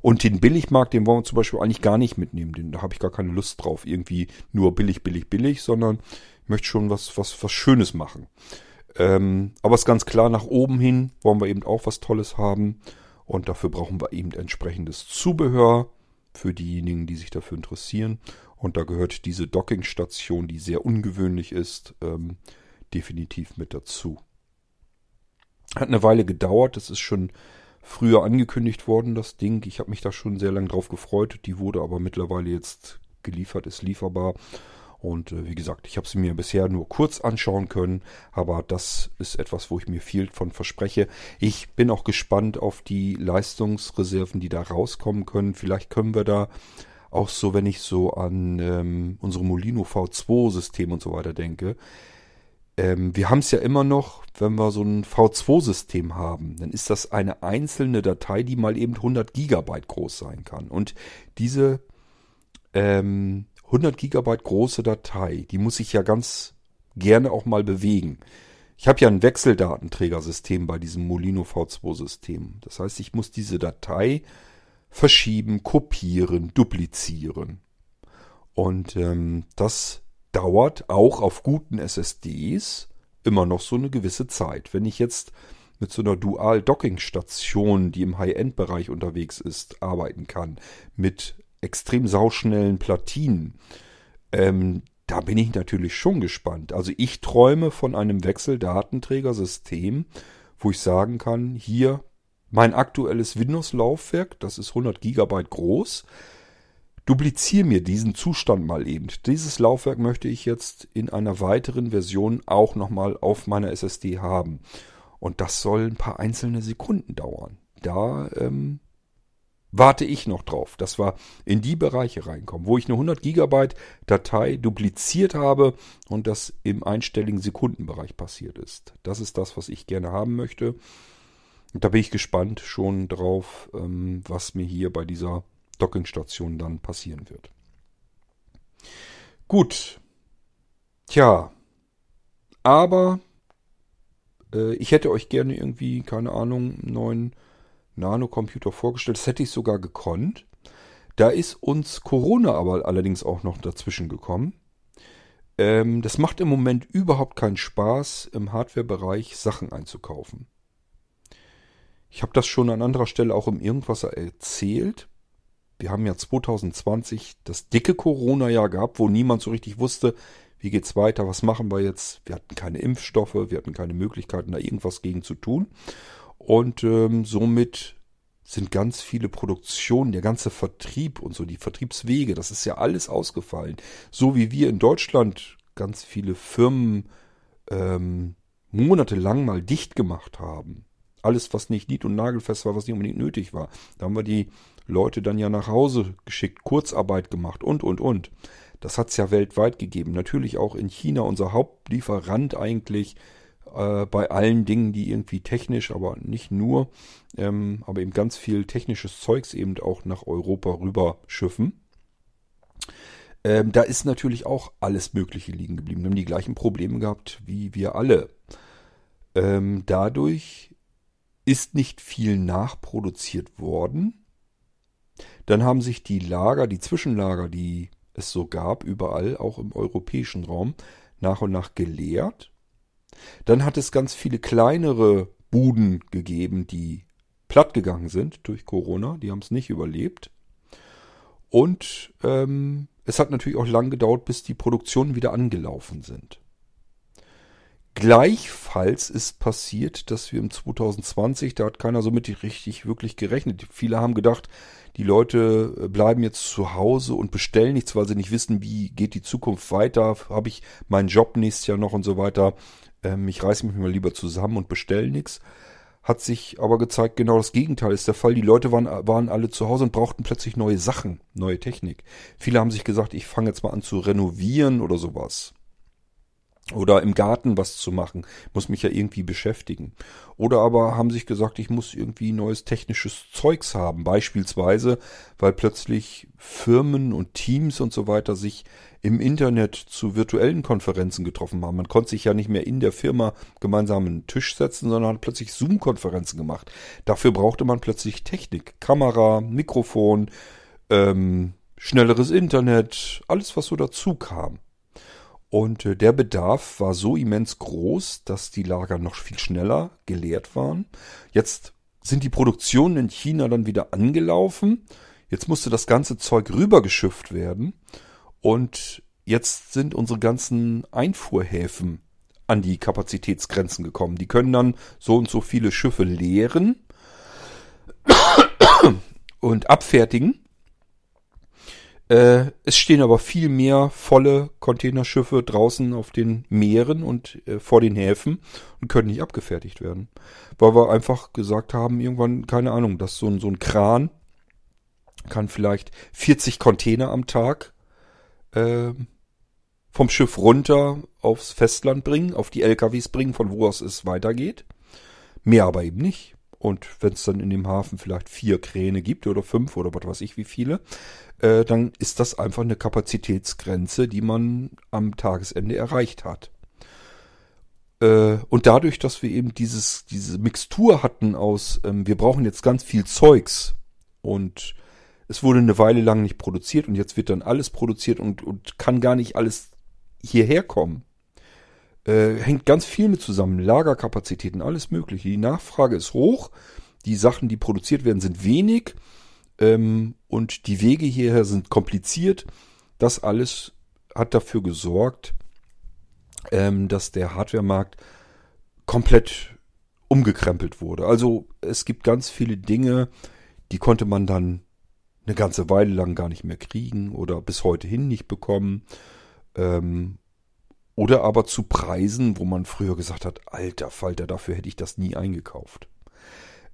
Und den Billigmarkt, den wollen wir zum Beispiel eigentlich gar nicht mitnehmen. Den, da habe ich gar keine Lust drauf, irgendwie nur billig, billig, billig, sondern ich möchte schon was, was, was Schönes machen. Ähm, aber es ist ganz klar, nach oben hin wollen wir eben auch was Tolles haben. Und dafür brauchen wir eben entsprechendes Zubehör für diejenigen, die sich dafür interessieren. Und da gehört diese Dockingstation, die sehr ungewöhnlich ist, ähm, definitiv mit dazu. Hat eine Weile gedauert, das ist schon früher angekündigt worden, das Ding. Ich habe mich da schon sehr lange drauf gefreut. Die wurde aber mittlerweile jetzt geliefert, ist lieferbar. Und äh, wie gesagt, ich habe sie mir bisher nur kurz anschauen können, aber das ist etwas, wo ich mir viel von verspreche. Ich bin auch gespannt auf die Leistungsreserven, die da rauskommen können. Vielleicht können wir da auch so, wenn ich so an ähm, unsere Molino V2-System und so weiter denke. Ähm, wir haben es ja immer noch, wenn wir so ein V2-System haben, dann ist das eine einzelne Datei, die mal eben 100 Gigabyte groß sein kann. Und diese ähm, 100 Gigabyte große Datei, die muss ich ja ganz gerne auch mal bewegen. Ich habe ja ein Wechseldatenträgersystem bei diesem Molino V2-System. Das heißt, ich muss diese Datei verschieben, kopieren, duplizieren. Und ähm, das dauert auch auf guten SSDs immer noch so eine gewisse Zeit. Wenn ich jetzt mit so einer Dual-Docking-Station, die im High-End-Bereich unterwegs ist, arbeiten kann, mit extrem sauschnellen Platinen, ähm, da bin ich natürlich schon gespannt. Also ich träume von einem Wechseldatenträgersystem, wo ich sagen kann, hier mein aktuelles Windows-Laufwerk, das ist 100 Gigabyte groß, dupliziere mir diesen Zustand mal eben. Dieses Laufwerk möchte ich jetzt in einer weiteren Version auch nochmal auf meiner SSD haben. Und das soll ein paar einzelne Sekunden dauern. Da ähm, warte ich noch drauf, dass wir in die Bereiche reinkommen, wo ich eine 100 Gigabyte Datei dupliziert habe und das im einstelligen Sekundenbereich passiert ist. Das ist das, was ich gerne haben möchte. Und da bin ich gespannt schon drauf, ähm, was mir hier bei dieser Dockingstation dann passieren wird. Gut. Tja. Aber äh, ich hätte euch gerne irgendwie, keine Ahnung, einen neuen Nanocomputer vorgestellt. Das hätte ich sogar gekonnt. Da ist uns Corona aber allerdings auch noch dazwischen gekommen. Ähm, das macht im Moment überhaupt keinen Spaß, im Hardware-Bereich Sachen einzukaufen. Ich habe das schon an anderer Stelle auch im Irgendwasser erzählt. Wir haben ja 2020 das dicke Corona-Jahr gehabt, wo niemand so richtig wusste, wie geht's weiter, was machen wir jetzt. Wir hatten keine Impfstoffe, wir hatten keine Möglichkeiten, da irgendwas gegen zu tun. Und ähm, somit sind ganz viele Produktionen, der ganze Vertrieb und so, die Vertriebswege, das ist ja alles ausgefallen. So wie wir in Deutschland ganz viele Firmen ähm, monatelang mal dicht gemacht haben. Alles, was nicht nied- und nagelfest war, was nicht unbedingt nötig war. Da haben wir die Leute dann ja nach Hause geschickt, Kurzarbeit gemacht und, und, und. Das hat es ja weltweit gegeben. Natürlich auch in China, unser Hauptlieferant eigentlich äh, bei allen Dingen, die irgendwie technisch, aber nicht nur, ähm, aber eben ganz viel technisches Zeugs eben auch nach Europa rüber schiffen. Ähm, da ist natürlich auch alles Mögliche liegen geblieben. Wir haben die gleichen Probleme gehabt wie wir alle. Ähm, dadurch ist nicht viel nachproduziert worden. Dann haben sich die Lager, die Zwischenlager, die es so gab, überall, auch im europäischen Raum, nach und nach geleert. Dann hat es ganz viele kleinere Buden gegeben, die platt gegangen sind durch Corona. Die haben es nicht überlebt. Und ähm, es hat natürlich auch lang gedauert, bis die Produktionen wieder angelaufen sind. Gleichfalls ist passiert, dass wir im 2020, da hat keiner so mit richtig wirklich gerechnet. Viele haben gedacht, die Leute äh, bleiben jetzt zu Hause und bestellen nichts, weil sie nicht wissen, wie geht die Zukunft weiter, habe ich meinen Job nächstes Jahr noch und so weiter. Ähm, ich reiße mich mal lieber zusammen und bestelle nichts. Hat sich aber gezeigt, genau das Gegenteil ist der Fall. Die Leute waren, waren alle zu Hause und brauchten plötzlich neue Sachen, neue Technik. Viele haben sich gesagt, ich fange jetzt mal an zu renovieren oder sowas. Oder im Garten was zu machen, muss mich ja irgendwie beschäftigen. Oder aber haben sich gesagt, ich muss irgendwie neues technisches Zeugs haben. Beispielsweise, weil plötzlich Firmen und Teams und so weiter sich im Internet zu virtuellen Konferenzen getroffen haben. Man konnte sich ja nicht mehr in der Firma gemeinsam einen Tisch setzen, sondern hat plötzlich Zoom-Konferenzen gemacht. Dafür brauchte man plötzlich Technik, Kamera, Mikrofon, ähm, schnelleres Internet, alles was so dazu kam. Und äh, der Bedarf war so immens groß, dass die Lager noch viel schneller geleert waren. Jetzt sind die Produktionen in China dann wieder angelaufen. Jetzt musste das ganze Zeug rübergeschifft werden. Und jetzt sind unsere ganzen Einfuhrhäfen an die Kapazitätsgrenzen gekommen. Die können dann so und so viele Schiffe leeren und abfertigen. Äh, es stehen aber viel mehr volle Containerschiffe draußen auf den Meeren und äh, vor den Häfen und können nicht abgefertigt werden. Weil wir einfach gesagt haben, irgendwann, keine Ahnung, dass so ein, so ein Kran kann vielleicht 40 Container am Tag äh, vom Schiff runter aufs Festland bringen, auf die LKWs bringen, von wo aus es weitergeht. Mehr aber eben nicht. Und wenn es dann in dem Hafen vielleicht vier Kräne gibt oder fünf oder was weiß ich wie viele, äh, dann ist das einfach eine Kapazitätsgrenze, die man am Tagesende erreicht hat. Äh, und dadurch, dass wir eben dieses, diese Mixtur hatten aus, ähm, wir brauchen jetzt ganz viel Zeugs und es wurde eine Weile lang nicht produziert und jetzt wird dann alles produziert und, und kann gar nicht alles hierher kommen. Äh, hängt ganz viel mit zusammen. Lagerkapazitäten, alles mögliche. Die Nachfrage ist hoch. Die Sachen, die produziert werden, sind wenig. Ähm, und die Wege hierher sind kompliziert. Das alles hat dafür gesorgt, ähm, dass der Hardwaremarkt komplett umgekrempelt wurde. Also es gibt ganz viele Dinge, die konnte man dann eine ganze Weile lang gar nicht mehr kriegen oder bis heute hin nicht bekommen. Ähm, oder aber zu Preisen, wo man früher gesagt hat, alter Falter, dafür hätte ich das nie eingekauft.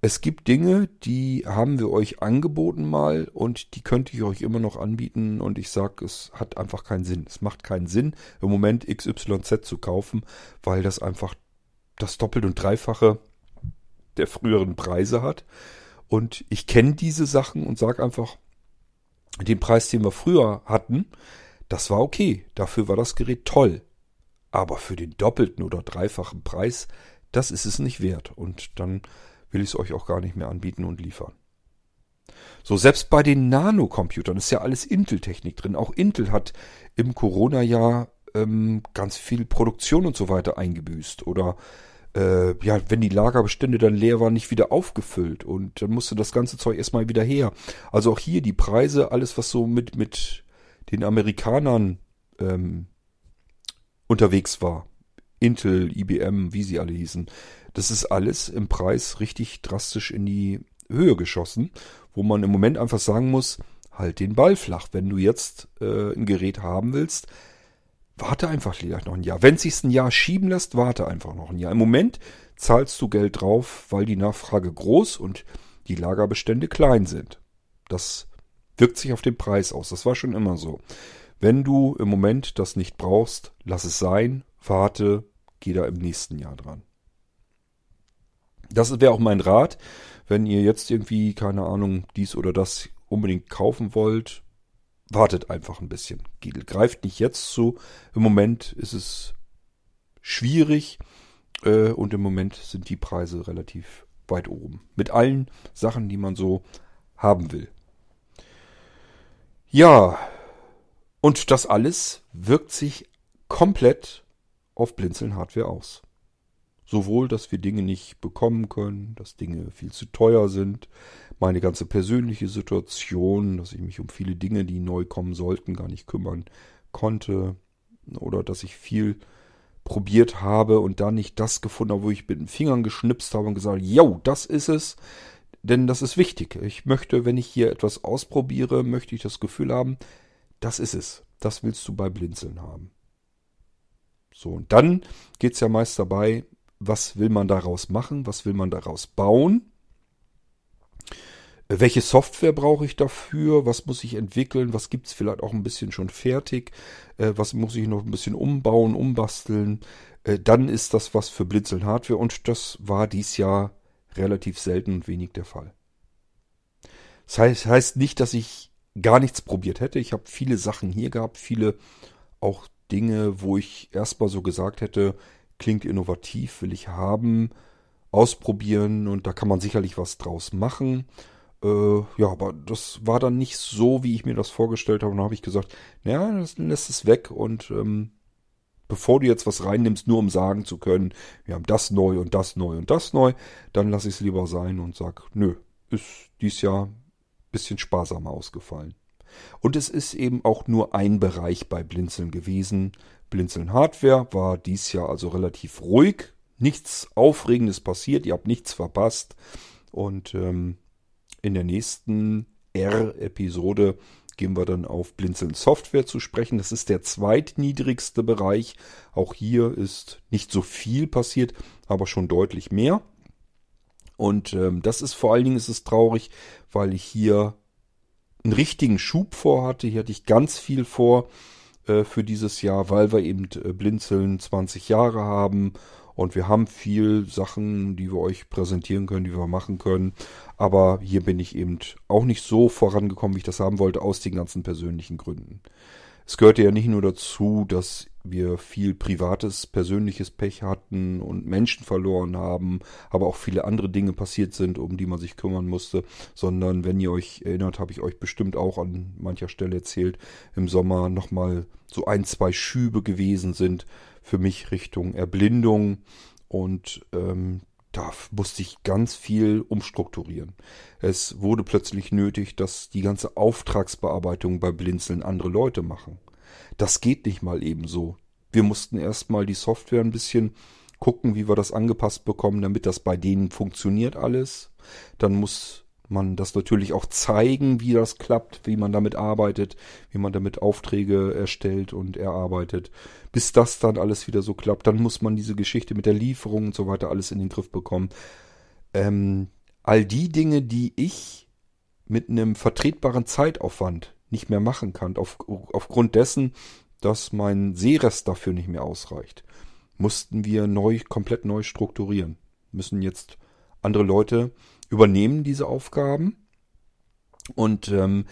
Es gibt Dinge, die haben wir euch angeboten mal und die könnte ich euch immer noch anbieten und ich sage, es hat einfach keinen Sinn. Es macht keinen Sinn, im Moment XYZ zu kaufen, weil das einfach das Doppelt- und Dreifache der früheren Preise hat. Und ich kenne diese Sachen und sage einfach, den Preis, den wir früher hatten, das war okay. Dafür war das Gerät toll. Aber für den doppelten oder dreifachen Preis, das ist es nicht wert. Und dann will ich es euch auch gar nicht mehr anbieten und liefern. So, selbst bei den Nanocomputern ist ja alles Intel-Technik drin. Auch Intel hat im Corona-Jahr ähm, ganz viel Produktion und so weiter eingebüßt. Oder äh, ja, wenn die Lagerbestände dann leer waren, nicht wieder aufgefüllt. Und dann musste das ganze Zeug erstmal wieder her. Also auch hier die Preise, alles was so mit, mit den Amerikanern ähm, unterwegs war. Intel, IBM, wie sie alle hießen. Das ist alles im Preis richtig drastisch in die Höhe geschossen, wo man im Moment einfach sagen muss, halt den Ball flach. Wenn du jetzt äh, ein Gerät haben willst, warte einfach vielleicht noch ein Jahr. Wenn es sich ein Jahr schieben lässt, warte einfach noch ein Jahr. Im Moment zahlst du Geld drauf, weil die Nachfrage groß und die Lagerbestände klein sind. Das wirkt sich auf den Preis aus. Das war schon immer so. Wenn du im Moment das nicht brauchst, lass es sein, warte, geh da im nächsten Jahr dran. Das wäre auch mein Rat, wenn ihr jetzt irgendwie, keine Ahnung, dies oder das unbedingt kaufen wollt, wartet einfach ein bisschen. Greift nicht jetzt zu. Im Moment ist es schwierig äh, und im Moment sind die Preise relativ weit oben. Mit allen Sachen, die man so haben will. Ja, und das alles wirkt sich komplett auf Blinzeln Hardware aus. Sowohl, dass wir Dinge nicht bekommen können, dass Dinge viel zu teuer sind, meine ganze persönliche Situation, dass ich mich um viele Dinge, die neu kommen sollten, gar nicht kümmern konnte, oder dass ich viel probiert habe und da nicht das gefunden habe, wo ich mit den Fingern geschnipst habe und gesagt, yo, das ist es, denn das ist wichtig. Ich möchte, wenn ich hier etwas ausprobiere, möchte ich das Gefühl haben, das ist es. Das willst du bei Blinzeln haben. So, und dann geht es ja meist dabei, was will man daraus machen, was will man daraus bauen. Welche Software brauche ich dafür? Was muss ich entwickeln? Was gibt es vielleicht auch ein bisschen schon fertig? Äh, was muss ich noch ein bisschen umbauen, umbasteln? Äh, dann ist das was für Blinzeln Hardware und das war dies Jahr relativ selten und wenig der Fall. Das heißt, heißt nicht, dass ich gar nichts probiert hätte. Ich habe viele Sachen hier gehabt, viele auch Dinge, wo ich erstmal so gesagt hätte, klingt innovativ, will ich haben, ausprobieren und da kann man sicherlich was draus machen. Äh, ja, aber das war dann nicht so, wie ich mir das vorgestellt habe. Und dann habe ich gesagt, naja, das lässt es weg und ähm, bevor du jetzt was reinnimmst, nur um sagen zu können, wir haben das neu und das neu und das neu, dann lasse ich es lieber sein und sag, nö, ist dies Jahr bisschen sparsamer ausgefallen. Und es ist eben auch nur ein Bereich bei Blinzeln gewesen. Blinzeln Hardware war dies Jahr also relativ ruhig. Nichts Aufregendes passiert, ihr habt nichts verpasst. Und ähm, in der nächsten R-Episode gehen wir dann auf Blinzeln Software zu sprechen. Das ist der zweitniedrigste Bereich. Auch hier ist nicht so viel passiert, aber schon deutlich mehr. Und ähm, das ist vor allen Dingen ist es traurig, weil ich hier einen richtigen Schub vorhatte. Hier hatte ich ganz viel vor äh, für dieses Jahr, weil wir eben äh, Blinzeln 20 Jahre haben und wir haben viel Sachen, die wir euch präsentieren können, die wir machen können. Aber hier bin ich eben auch nicht so vorangekommen, wie ich das haben wollte, aus den ganzen persönlichen Gründen. Es gehörte ja nicht nur dazu, dass wir viel privates, persönliches Pech hatten und Menschen verloren haben, aber auch viele andere Dinge passiert sind, um die man sich kümmern musste, sondern wenn ihr euch erinnert, habe ich euch bestimmt auch an mancher Stelle erzählt, im Sommer nochmal so ein, zwei Schübe gewesen sind für mich Richtung Erblindung. Und ähm, da musste ich ganz viel umstrukturieren. Es wurde plötzlich nötig, dass die ganze Auftragsbearbeitung bei Blinzeln andere Leute machen. Das geht nicht mal eben so. Wir mussten erstmal die Software ein bisschen gucken, wie wir das angepasst bekommen, damit das bei denen funktioniert alles. Dann muss man das natürlich auch zeigen, wie das klappt, wie man damit arbeitet, wie man damit Aufträge erstellt und erarbeitet. Bis das dann alles wieder so klappt, dann muss man diese Geschichte mit der Lieferung und so weiter alles in den Griff bekommen. Ähm, all die Dinge, die ich mit einem vertretbaren Zeitaufwand nicht mehr machen kann, auf, aufgrund dessen, dass mein Sehrest dafür nicht mehr ausreicht, mussten wir neu, komplett neu strukturieren. Müssen jetzt andere Leute übernehmen diese Aufgaben. Und ähm,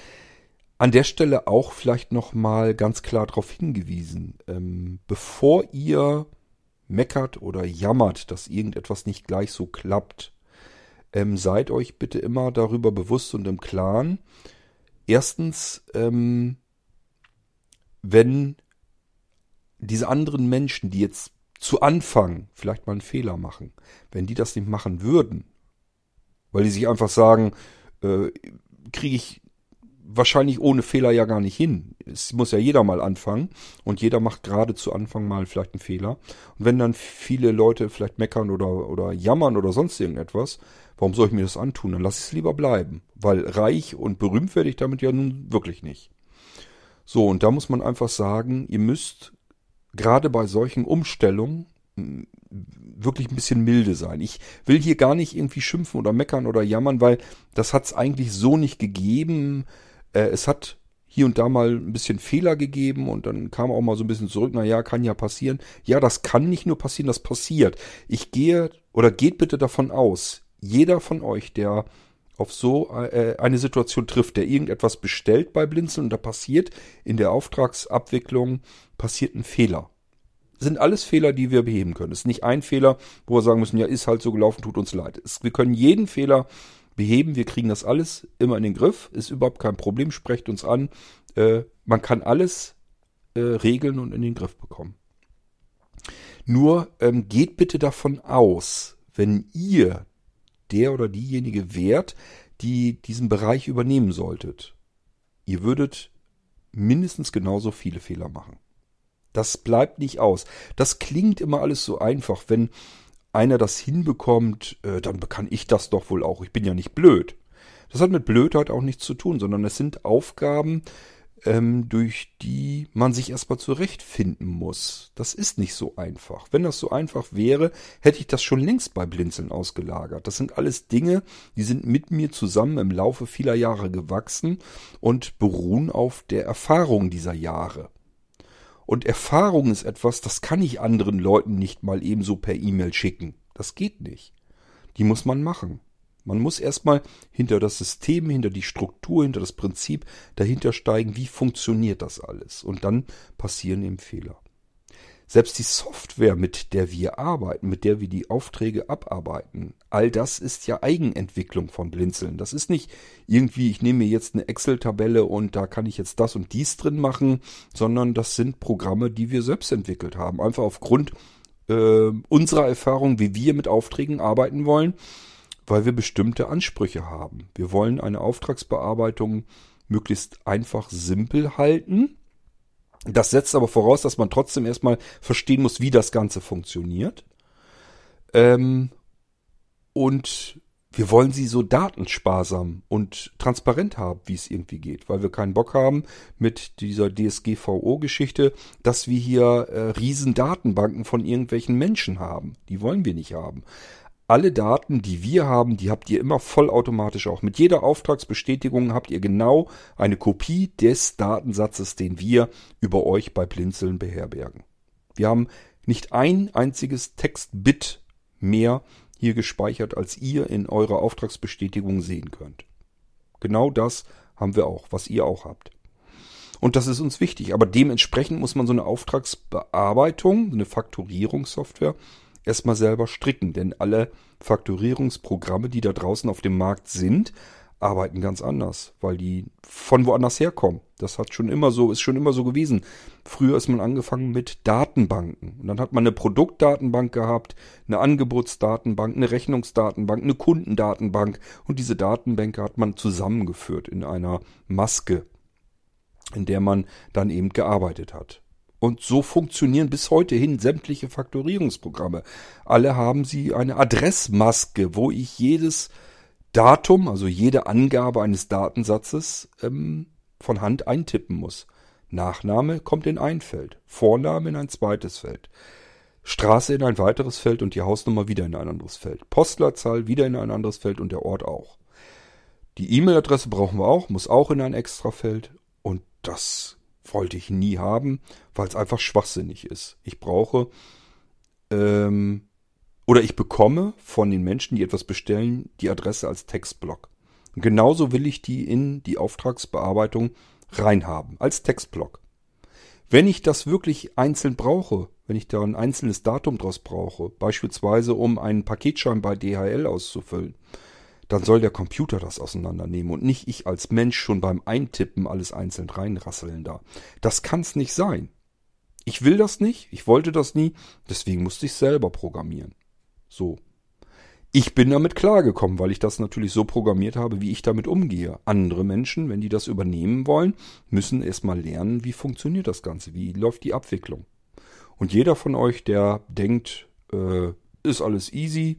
an der Stelle auch vielleicht nochmal ganz klar darauf hingewiesen, ähm, bevor ihr meckert oder jammert, dass irgendetwas nicht gleich so klappt, ähm, seid euch bitte immer darüber bewusst und im Klaren. Erstens, ähm, wenn diese anderen Menschen, die jetzt zu Anfang vielleicht mal einen Fehler machen, wenn die das nicht machen würden, weil die sich einfach sagen, äh, kriege ich wahrscheinlich ohne Fehler ja gar nicht hin. Es muss ja jeder mal anfangen und jeder macht gerade zu Anfang mal vielleicht einen Fehler. Und wenn dann viele Leute vielleicht meckern oder, oder jammern oder sonst irgendetwas, warum soll ich mir das antun? Dann lass ich es lieber bleiben. Weil reich und berühmt werde ich damit ja nun wirklich nicht. So, und da muss man einfach sagen, ihr müsst gerade bei solchen Umstellungen wirklich ein bisschen milde sein. Ich will hier gar nicht irgendwie schimpfen oder meckern oder jammern, weil das hat es eigentlich so nicht gegeben. Äh, es hat hier und da mal ein bisschen Fehler gegeben und dann kam auch mal so ein bisschen zurück, na ja, kann ja passieren. Ja, das kann nicht nur passieren, das passiert. Ich gehe oder geht bitte davon aus, jeder von euch, der auf so äh, eine Situation trifft, der irgendetwas bestellt bei Blinzeln und da passiert in der Auftragsabwicklung passiert ein Fehler sind alles Fehler, die wir beheben können. Es ist nicht ein Fehler, wo wir sagen müssen, ja, ist halt so gelaufen, tut uns leid. Es, wir können jeden Fehler beheben, wir kriegen das alles immer in den Griff, ist überhaupt kein Problem, sprecht uns an. Äh, man kann alles äh, regeln und in den Griff bekommen. Nur ähm, geht bitte davon aus, wenn ihr der oder diejenige wärt, die diesen Bereich übernehmen solltet, ihr würdet mindestens genauso viele Fehler machen. Das bleibt nicht aus. Das klingt immer alles so einfach. Wenn einer das hinbekommt, äh, dann kann ich das doch wohl auch. Ich bin ja nicht blöd. Das hat mit Blödheit auch nichts zu tun, sondern es sind Aufgaben, ähm, durch die man sich erstmal zurechtfinden muss. Das ist nicht so einfach. Wenn das so einfach wäre, hätte ich das schon längst bei Blinzeln ausgelagert. Das sind alles Dinge, die sind mit mir zusammen im Laufe vieler Jahre gewachsen und beruhen auf der Erfahrung dieser Jahre. Und Erfahrung ist etwas, das kann ich anderen Leuten nicht mal ebenso per E-Mail schicken. Das geht nicht. Die muss man machen. Man muss erstmal hinter das System, hinter die Struktur, hinter das Prinzip dahinter steigen, wie funktioniert das alles. Und dann passieren eben Fehler. Selbst die Software, mit der wir arbeiten, mit der wir die Aufträge abarbeiten, all das ist ja Eigenentwicklung von Blinzeln. Das ist nicht irgendwie, ich nehme mir jetzt eine Excel-Tabelle und da kann ich jetzt das und dies drin machen, sondern das sind Programme, die wir selbst entwickelt haben. Einfach aufgrund äh, unserer Erfahrung, wie wir mit Aufträgen arbeiten wollen, weil wir bestimmte Ansprüche haben. Wir wollen eine Auftragsbearbeitung möglichst einfach simpel halten das setzt aber voraus, dass man trotzdem erstmal verstehen muss, wie das Ganze funktioniert. Ähm, und wir wollen sie so datensparsam und transparent haben, wie es irgendwie geht, weil wir keinen Bock haben mit dieser DSGVO-Geschichte, dass wir hier äh, riesen von irgendwelchen Menschen haben. Die wollen wir nicht haben alle Daten, die wir haben, die habt ihr immer vollautomatisch auch. Mit jeder Auftragsbestätigung habt ihr genau eine Kopie des Datensatzes, den wir über euch bei Blinzeln beherbergen. Wir haben nicht ein einziges Textbit mehr hier gespeichert, als ihr in eurer Auftragsbestätigung sehen könnt. Genau das haben wir auch, was ihr auch habt. Und das ist uns wichtig. Aber dementsprechend muss man so eine Auftragsbearbeitung, eine Faktorierungssoftware erstmal selber stricken. Denn alle Faktorierungsprogramme, die da draußen auf dem Markt sind, arbeiten ganz anders, weil die von woanders herkommen. Das hat schon immer so, ist schon immer so gewesen. Früher ist man angefangen mit Datenbanken. Und dann hat man eine Produktdatenbank gehabt, eine Angebotsdatenbank, eine Rechnungsdatenbank, eine Kundendatenbank. Und diese Datenbänke hat man zusammengeführt in einer Maske, in der man dann eben gearbeitet hat. Und so funktionieren bis heute hin sämtliche Faktorierungsprogramme. Alle haben sie eine Adressmaske, wo ich jedes Datum, also jede Angabe eines Datensatzes, ähm, von Hand eintippen muss. Nachname kommt in ein Feld, Vorname in ein zweites Feld, Straße in ein weiteres Feld und die Hausnummer wieder in ein anderes Feld, Postleitzahl wieder in ein anderes Feld und der Ort auch. Die E-Mail-Adresse brauchen wir auch, muss auch in ein extra Feld und das wollte ich nie haben, weil es einfach schwachsinnig ist. Ich brauche ähm, oder ich bekomme von den Menschen, die etwas bestellen, die Adresse als Textblock. Und genauso will ich die in die Auftragsbearbeitung reinhaben, als Textblock. Wenn ich das wirklich einzeln brauche, wenn ich da ein einzelnes Datum draus brauche, beispielsweise um einen Paketschein bei DHL auszufüllen, dann soll der Computer das auseinandernehmen und nicht ich als Mensch schon beim Eintippen alles einzeln reinrasseln da. Das kann's nicht sein. Ich will das nicht, ich wollte das nie, deswegen musste ich selber programmieren. So. Ich bin damit klargekommen, weil ich das natürlich so programmiert habe, wie ich damit umgehe. Andere Menschen, wenn die das übernehmen wollen, müssen erstmal lernen, wie funktioniert das Ganze, wie läuft die Abwicklung. Und jeder von euch, der denkt, äh, ist alles easy,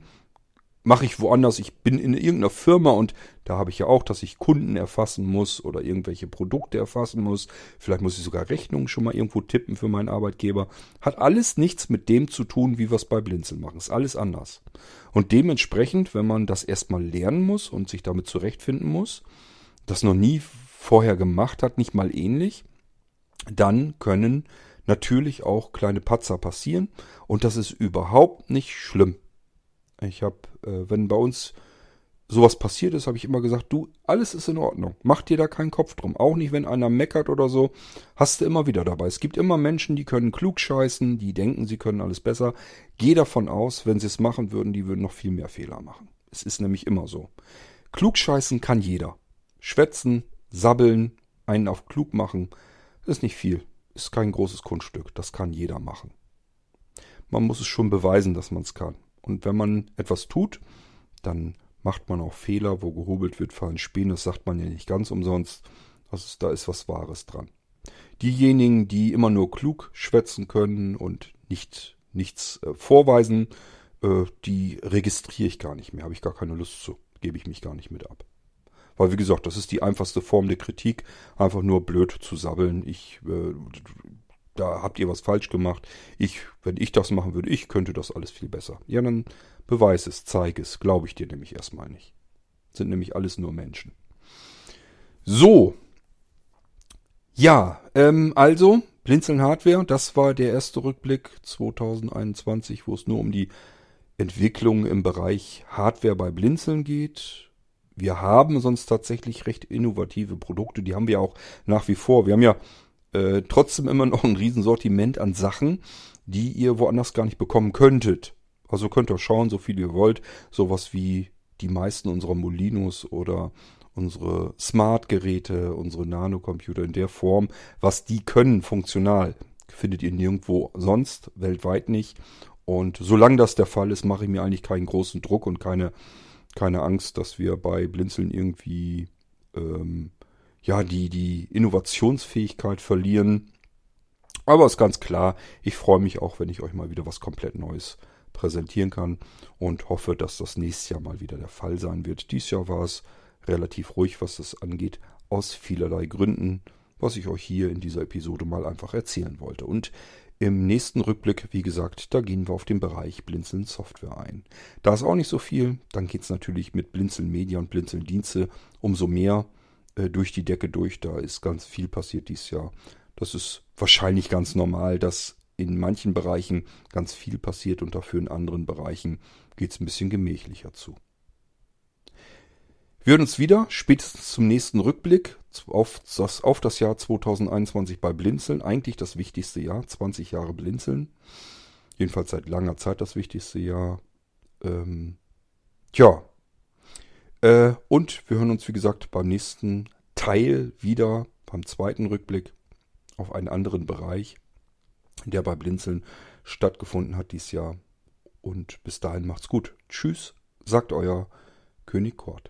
mache ich woanders. Ich bin in irgendeiner Firma und da habe ich ja auch, dass ich Kunden erfassen muss oder irgendwelche Produkte erfassen muss. Vielleicht muss ich sogar Rechnungen schon mal irgendwo tippen für meinen Arbeitgeber. Hat alles nichts mit dem zu tun, wie wir es bei Blinzeln machen. Ist alles anders. Und dementsprechend, wenn man das erstmal lernen muss und sich damit zurechtfinden muss, das noch nie vorher gemacht hat, nicht mal ähnlich, dann können natürlich auch kleine Patzer passieren und das ist überhaupt nicht schlimm. Ich habe, äh, wenn bei uns sowas passiert ist, habe ich immer gesagt, du, alles ist in Ordnung. Mach dir da keinen Kopf drum. Auch nicht, wenn einer meckert oder so, hast du immer wieder dabei. Es gibt immer Menschen, die können klug scheißen, die denken, sie können alles besser. Geh davon aus, wenn sie es machen würden, die würden noch viel mehr Fehler machen. Es ist nämlich immer so. Klug scheißen kann jeder. Schwätzen, sabbeln, einen auf klug machen, ist nicht viel. Ist kein großes Kunststück. Das kann jeder machen. Man muss es schon beweisen, dass man es kann. Und wenn man etwas tut, dann macht man auch Fehler, wo gehobelt wird, fallen Späne. Das sagt man ja nicht ganz umsonst. Also da ist was Wahres dran. Diejenigen, die immer nur klug schwätzen können und nicht nichts äh, vorweisen, äh, die registriere ich gar nicht mehr. Habe ich gar keine Lust zu. Gebe ich mich gar nicht mit ab. Weil, wie gesagt, das ist die einfachste Form der Kritik. Einfach nur blöd zu sabbeln. Ich äh, da habt ihr was falsch gemacht. Ich, wenn ich das machen würde, ich könnte das alles viel besser. Ja, dann beweis es, zeig es. Glaube ich dir nämlich erstmal nicht. Sind nämlich alles nur Menschen. So. Ja, ähm, also, Blinzeln Hardware, das war der erste Rückblick 2021, wo es nur um die Entwicklung im Bereich Hardware bei Blinzeln geht. Wir haben sonst tatsächlich recht innovative Produkte, die haben wir auch nach wie vor. Wir haben ja äh, trotzdem immer noch ein Riesensortiment an Sachen, die ihr woanders gar nicht bekommen könntet. Also könnt ihr schauen, so viel ihr wollt. Sowas wie die meisten unserer Molinos oder unsere Smart-Geräte, unsere Nanocomputer in der Form, was die können funktional, findet ihr nirgendwo sonst, weltweit nicht. Und solange das der Fall ist, mache ich mir eigentlich keinen großen Druck und keine, keine Angst, dass wir bei Blinzeln irgendwie ähm, ja, die, die Innovationsfähigkeit verlieren. Aber ist ganz klar, ich freue mich auch, wenn ich euch mal wieder was komplett Neues präsentieren kann und hoffe, dass das nächstes Jahr mal wieder der Fall sein wird. Dies Jahr war es relativ ruhig, was das angeht, aus vielerlei Gründen, was ich euch hier in dieser Episode mal einfach erzählen wollte. Und im nächsten Rückblick, wie gesagt, da gehen wir auf den Bereich Blinzeln Software ein. Da ist auch nicht so viel, dann geht es natürlich mit Blinzeln Media und Blinzeln Dienste umso mehr äh, durch die Decke durch. Da ist ganz viel passiert dieses Jahr. Das ist wahrscheinlich ganz normal, dass in manchen Bereichen ganz viel passiert und dafür in anderen Bereichen geht es ein bisschen gemächlicher zu. Wir hören uns wieder, spätestens zum nächsten Rückblick auf das, auf das Jahr 2021 bei Blinzeln. Eigentlich das wichtigste Jahr, 20 Jahre Blinzeln. Jedenfalls seit langer Zeit das wichtigste Jahr. Ähm, tja. Äh, und wir hören uns, wie gesagt, beim nächsten Teil wieder, beim zweiten Rückblick auf einen anderen Bereich, der bei Blinzeln stattgefunden hat dieses Jahr. Und bis dahin macht's gut. Tschüss, sagt euer König Kort.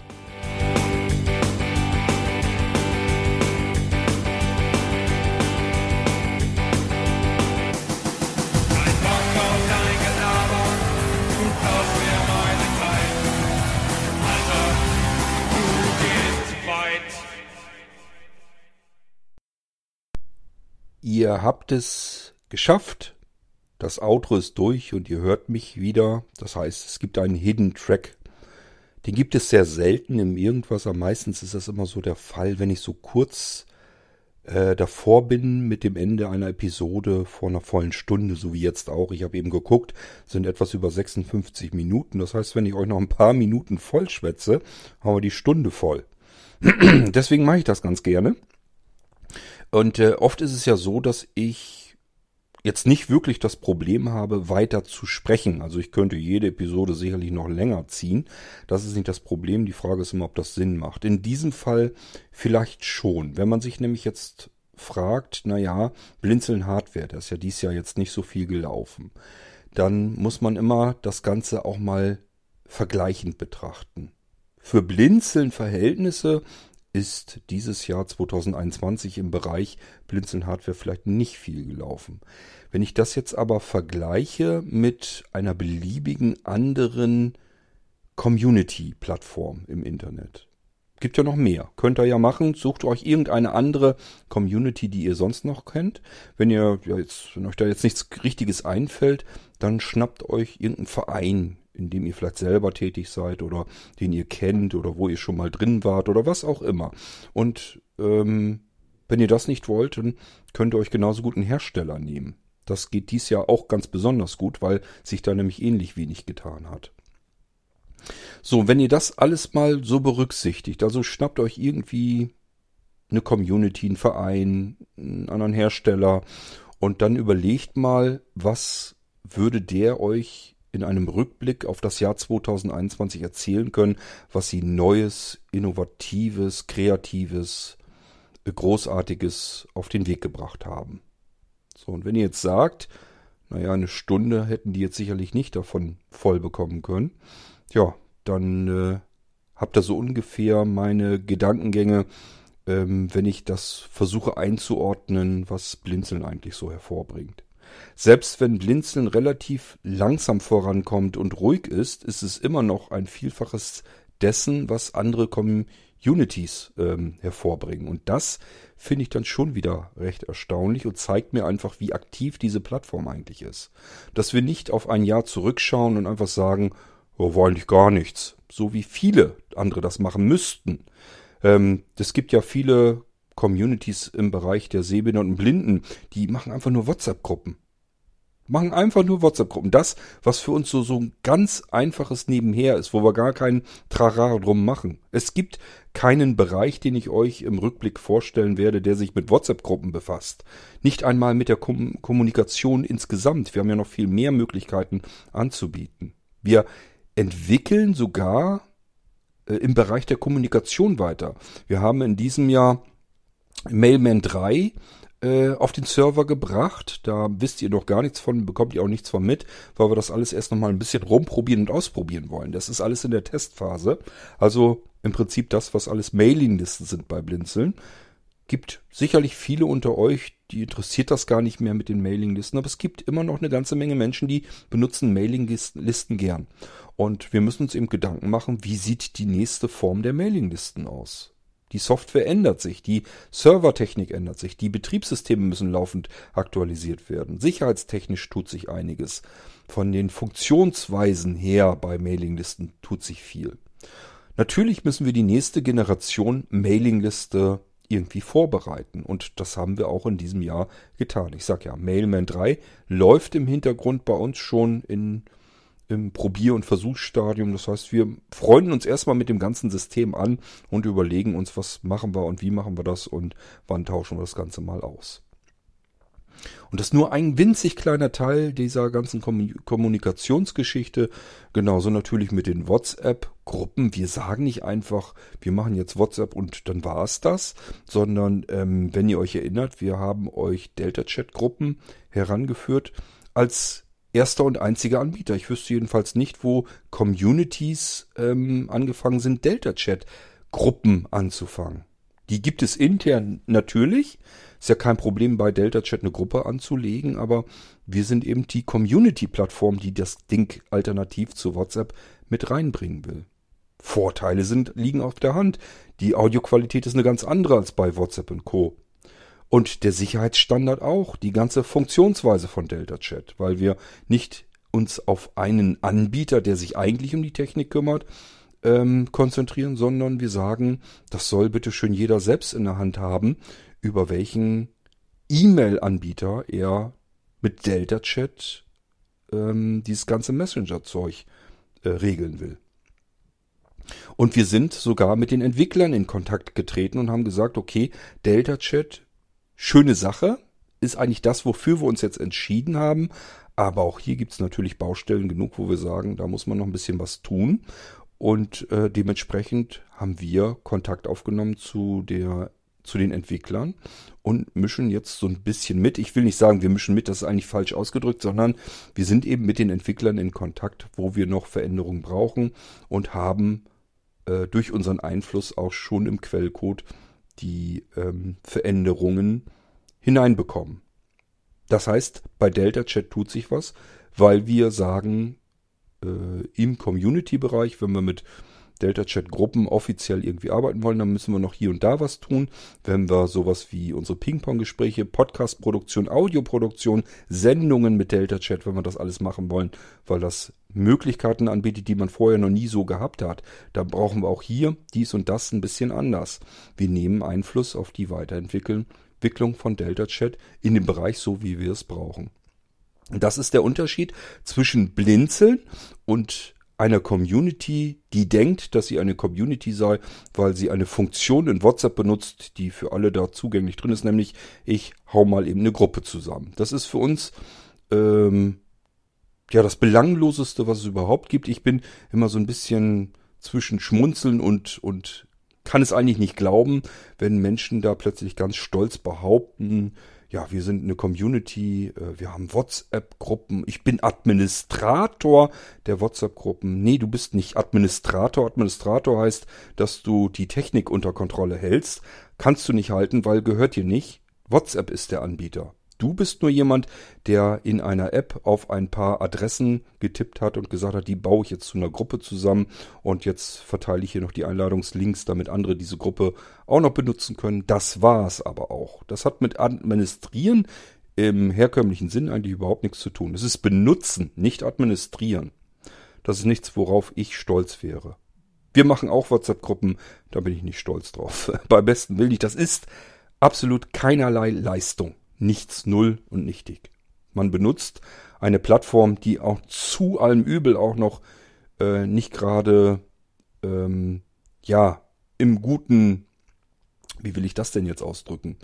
Ihr habt es geschafft. Das Outro ist durch und ihr hört mich wieder. Das heißt, es gibt einen Hidden Track. Den gibt es sehr selten im Irgendwas. Aber meistens ist das immer so der Fall, wenn ich so kurz äh, davor bin mit dem Ende einer Episode vor einer vollen Stunde, so wie jetzt auch. Ich habe eben geguckt, sind etwas über 56 Minuten. Das heißt, wenn ich euch noch ein paar Minuten voll schwätze, haben wir die Stunde voll. Deswegen mache ich das ganz gerne. Und äh, oft ist es ja so, dass ich jetzt nicht wirklich das Problem habe, weiter zu sprechen. Also ich könnte jede Episode sicherlich noch länger ziehen. Das ist nicht das Problem. Die Frage ist immer, ob das Sinn macht. In diesem Fall vielleicht schon. Wenn man sich nämlich jetzt fragt, na ja, Blinzeln Hardware, das ist ja dies Jahr jetzt nicht so viel gelaufen. Dann muss man immer das Ganze auch mal vergleichend betrachten. Für Blinzeln Verhältnisse ist dieses Jahr 2021 im Bereich Blinzeln Hardware vielleicht nicht viel gelaufen. Wenn ich das jetzt aber vergleiche mit einer beliebigen anderen Community-Plattform im Internet. Gibt ja noch mehr. Könnt ihr ja machen. Sucht euch irgendeine andere Community, die ihr sonst noch kennt. Wenn ihr ja jetzt, wenn euch da jetzt nichts Richtiges einfällt, dann schnappt euch irgendeinen Verein, in dem ihr vielleicht selber tätig seid oder den ihr kennt oder wo ihr schon mal drin wart oder was auch immer. Und ähm, wenn ihr das nicht wollt, dann könnt ihr euch genauso gut einen Hersteller nehmen. Das geht dies Jahr auch ganz besonders gut, weil sich da nämlich ähnlich wenig getan hat. So, wenn ihr das alles mal so berücksichtigt, also schnappt euch irgendwie eine Community, einen Verein, einen anderen Hersteller und dann überlegt mal, was würde der euch in einem Rückblick auf das Jahr 2021 erzählen können, was sie Neues, Innovatives, Kreatives, Großartiges auf den Weg gebracht haben. So, und wenn ihr jetzt sagt, naja, eine Stunde hätten die jetzt sicherlich nicht davon voll bekommen können, ja, dann äh, habt ihr so ungefähr meine Gedankengänge, ähm, wenn ich das versuche einzuordnen, was Blinzeln eigentlich so hervorbringt. Selbst wenn Blinzeln relativ langsam vorankommt und ruhig ist, ist es immer noch ein Vielfaches dessen, was andere Communities ähm, hervorbringen. Und das finde ich dann schon wieder recht erstaunlich und zeigt mir einfach, wie aktiv diese Plattform eigentlich ist. Dass wir nicht auf ein Jahr zurückschauen und einfach sagen, oh, war eigentlich gar nichts. So wie viele andere das machen müssten. Ähm, es gibt ja viele Communities im Bereich der Sehbehinderten und Blinden, die machen einfach nur WhatsApp-Gruppen. Machen einfach nur WhatsApp-Gruppen. Das, was für uns so, so ein ganz einfaches Nebenher ist, wo wir gar keinen Trara drum machen. Es gibt keinen Bereich, den ich euch im Rückblick vorstellen werde, der sich mit WhatsApp-Gruppen befasst. Nicht einmal mit der Kom Kommunikation insgesamt. Wir haben ja noch viel mehr Möglichkeiten anzubieten. Wir entwickeln sogar äh, im Bereich der Kommunikation weiter. Wir haben in diesem Jahr Mailman 3 äh, auf den Server gebracht. Da wisst ihr noch gar nichts von, bekommt ihr auch nichts von mit, weil wir das alles erst nochmal ein bisschen rumprobieren und ausprobieren wollen. Das ist alles in der Testphase. Also im Prinzip das, was alles Mailinglisten sind bei Blinzeln. Gibt sicherlich viele unter euch, die interessiert das gar nicht mehr mit den Mailinglisten, aber es gibt immer noch eine ganze Menge Menschen, die benutzen Mailinglisten gern. Und wir müssen uns eben Gedanken machen, wie sieht die nächste Form der Mailinglisten aus? Die Software ändert sich, die Servertechnik ändert sich, die Betriebssysteme müssen laufend aktualisiert werden. Sicherheitstechnisch tut sich einiges. Von den Funktionsweisen her bei Mailinglisten tut sich viel. Natürlich müssen wir die nächste Generation Mailingliste irgendwie vorbereiten. Und das haben wir auch in diesem Jahr getan. Ich sage ja, Mailman 3 läuft im Hintergrund bei uns schon in, im Probier- und Versuchsstadium. Das heißt, wir freuen uns erstmal mit dem ganzen System an und überlegen uns, was machen wir und wie machen wir das und wann tauschen wir das Ganze mal aus. Und das ist nur ein winzig kleiner Teil dieser ganzen Kommunikationsgeschichte. Genauso natürlich mit den WhatsApp-Gruppen. Wir sagen nicht einfach, wir machen jetzt WhatsApp und dann war es das, sondern ähm, wenn ihr euch erinnert, wir haben euch Delta-Chat-Gruppen herangeführt als erster und einziger Anbieter. Ich wüsste jedenfalls nicht, wo Communities ähm, angefangen sind, Delta-Chat-Gruppen anzufangen. Die gibt es intern natürlich. Ist ja kein Problem bei Delta Chat eine Gruppe anzulegen, aber wir sind eben die Community-Plattform, die das Ding alternativ zu WhatsApp mit reinbringen will. Vorteile sind, liegen auf der Hand. Die Audioqualität ist eine ganz andere als bei WhatsApp und Co. Und der Sicherheitsstandard auch, die ganze Funktionsweise von Delta Chat, weil wir nicht uns auf einen Anbieter, der sich eigentlich um die Technik kümmert, ähm, konzentrieren, sondern wir sagen, das soll bitte schön jeder selbst in der Hand haben, über welchen E-Mail-Anbieter er mit Delta Chat ähm, dieses ganze Messenger-Zeug äh, regeln will. Und wir sind sogar mit den Entwicklern in Kontakt getreten und haben gesagt, okay, Delta Chat, schöne Sache, ist eigentlich das, wofür wir uns jetzt entschieden haben. Aber auch hier gibt es natürlich Baustellen genug, wo wir sagen, da muss man noch ein bisschen was tun. Und äh, dementsprechend haben wir Kontakt aufgenommen zu der zu den Entwicklern und mischen jetzt so ein bisschen mit. Ich will nicht sagen, wir mischen mit, das ist eigentlich falsch ausgedrückt, sondern wir sind eben mit den Entwicklern in Kontakt, wo wir noch Veränderungen brauchen und haben äh, durch unseren Einfluss auch schon im Quellcode die ähm, Veränderungen hineinbekommen. Das heißt, bei Delta Chat tut sich was, weil wir sagen, äh, im Community-Bereich, wenn wir mit Delta-Chat-Gruppen offiziell irgendwie arbeiten wollen, dann müssen wir noch hier und da was tun. Wenn wir sowas wie unsere Ping-Pong-Gespräche, Podcast-Produktion, Audioproduktion, Sendungen mit Delta-Chat, wenn wir das alles machen wollen, weil das Möglichkeiten anbietet, die man vorher noch nie so gehabt hat, dann brauchen wir auch hier dies und das ein bisschen anders. Wir nehmen Einfluss auf die Weiterentwicklung von Delta-Chat in dem Bereich so, wie wir es brauchen. Das ist der Unterschied zwischen Blinzeln und einer Community, die denkt, dass sie eine Community sei, weil sie eine Funktion in WhatsApp benutzt, die für alle da zugänglich drin ist, nämlich ich hau mal eben eine Gruppe zusammen. Das ist für uns ähm, ja das belangloseste, was es überhaupt gibt. Ich bin immer so ein bisschen zwischen Schmunzeln und und kann es eigentlich nicht glauben, wenn Menschen da plötzlich ganz stolz behaupten, ja, wir sind eine Community, äh, wir haben WhatsApp-Gruppen, ich bin Administrator der WhatsApp-Gruppen. Nee, du bist nicht Administrator. Administrator heißt, dass du die Technik unter Kontrolle hältst. Kannst du nicht halten, weil gehört dir nicht. WhatsApp ist der Anbieter. Du bist nur jemand, der in einer App auf ein paar Adressen getippt hat und gesagt hat, die baue ich jetzt zu einer Gruppe zusammen und jetzt verteile ich hier noch die Einladungslinks, damit andere diese Gruppe auch noch benutzen können. Das war's aber auch. Das hat mit Administrieren im herkömmlichen Sinn eigentlich überhaupt nichts zu tun. Es ist benutzen, nicht administrieren. Das ist nichts, worauf ich stolz wäre. Wir machen auch WhatsApp-Gruppen, da bin ich nicht stolz drauf. Bei besten Willen nicht. Das ist absolut keinerlei Leistung nichts null und nichtig. Man benutzt eine Plattform, die auch zu allem Übel auch noch äh, nicht gerade ähm, ja im guten, wie will ich das denn jetzt ausdrücken?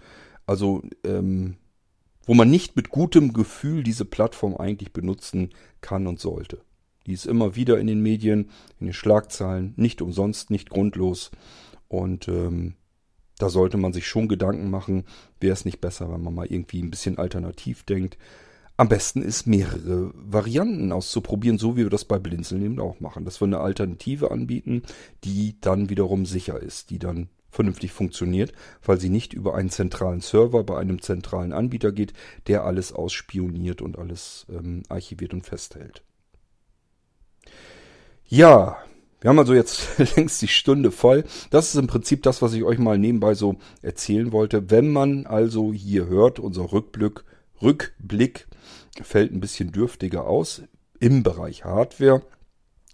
Also ähm, wo man nicht mit gutem Gefühl diese Plattform eigentlich benutzen kann und sollte. Die ist immer wieder in den Medien, in den Schlagzeilen, nicht umsonst, nicht grundlos. Und ähm, da sollte man sich schon Gedanken machen, wäre es nicht besser, wenn man mal irgendwie ein bisschen alternativ denkt. Am besten ist, mehrere Varianten auszuprobieren, so wie wir das bei Blinzeln eben auch machen. Dass wir eine Alternative anbieten, die dann wiederum sicher ist, die dann vernünftig funktioniert, weil sie nicht über einen zentralen Server bei einem zentralen Anbieter geht, der alles ausspioniert und alles ähm, archiviert und festhält. Ja, wir haben also jetzt längst die Stunde voll. Das ist im Prinzip das, was ich euch mal nebenbei so erzählen wollte. Wenn man also hier hört, unser Rückblick, Rückblick fällt ein bisschen dürftiger aus im Bereich Hardware,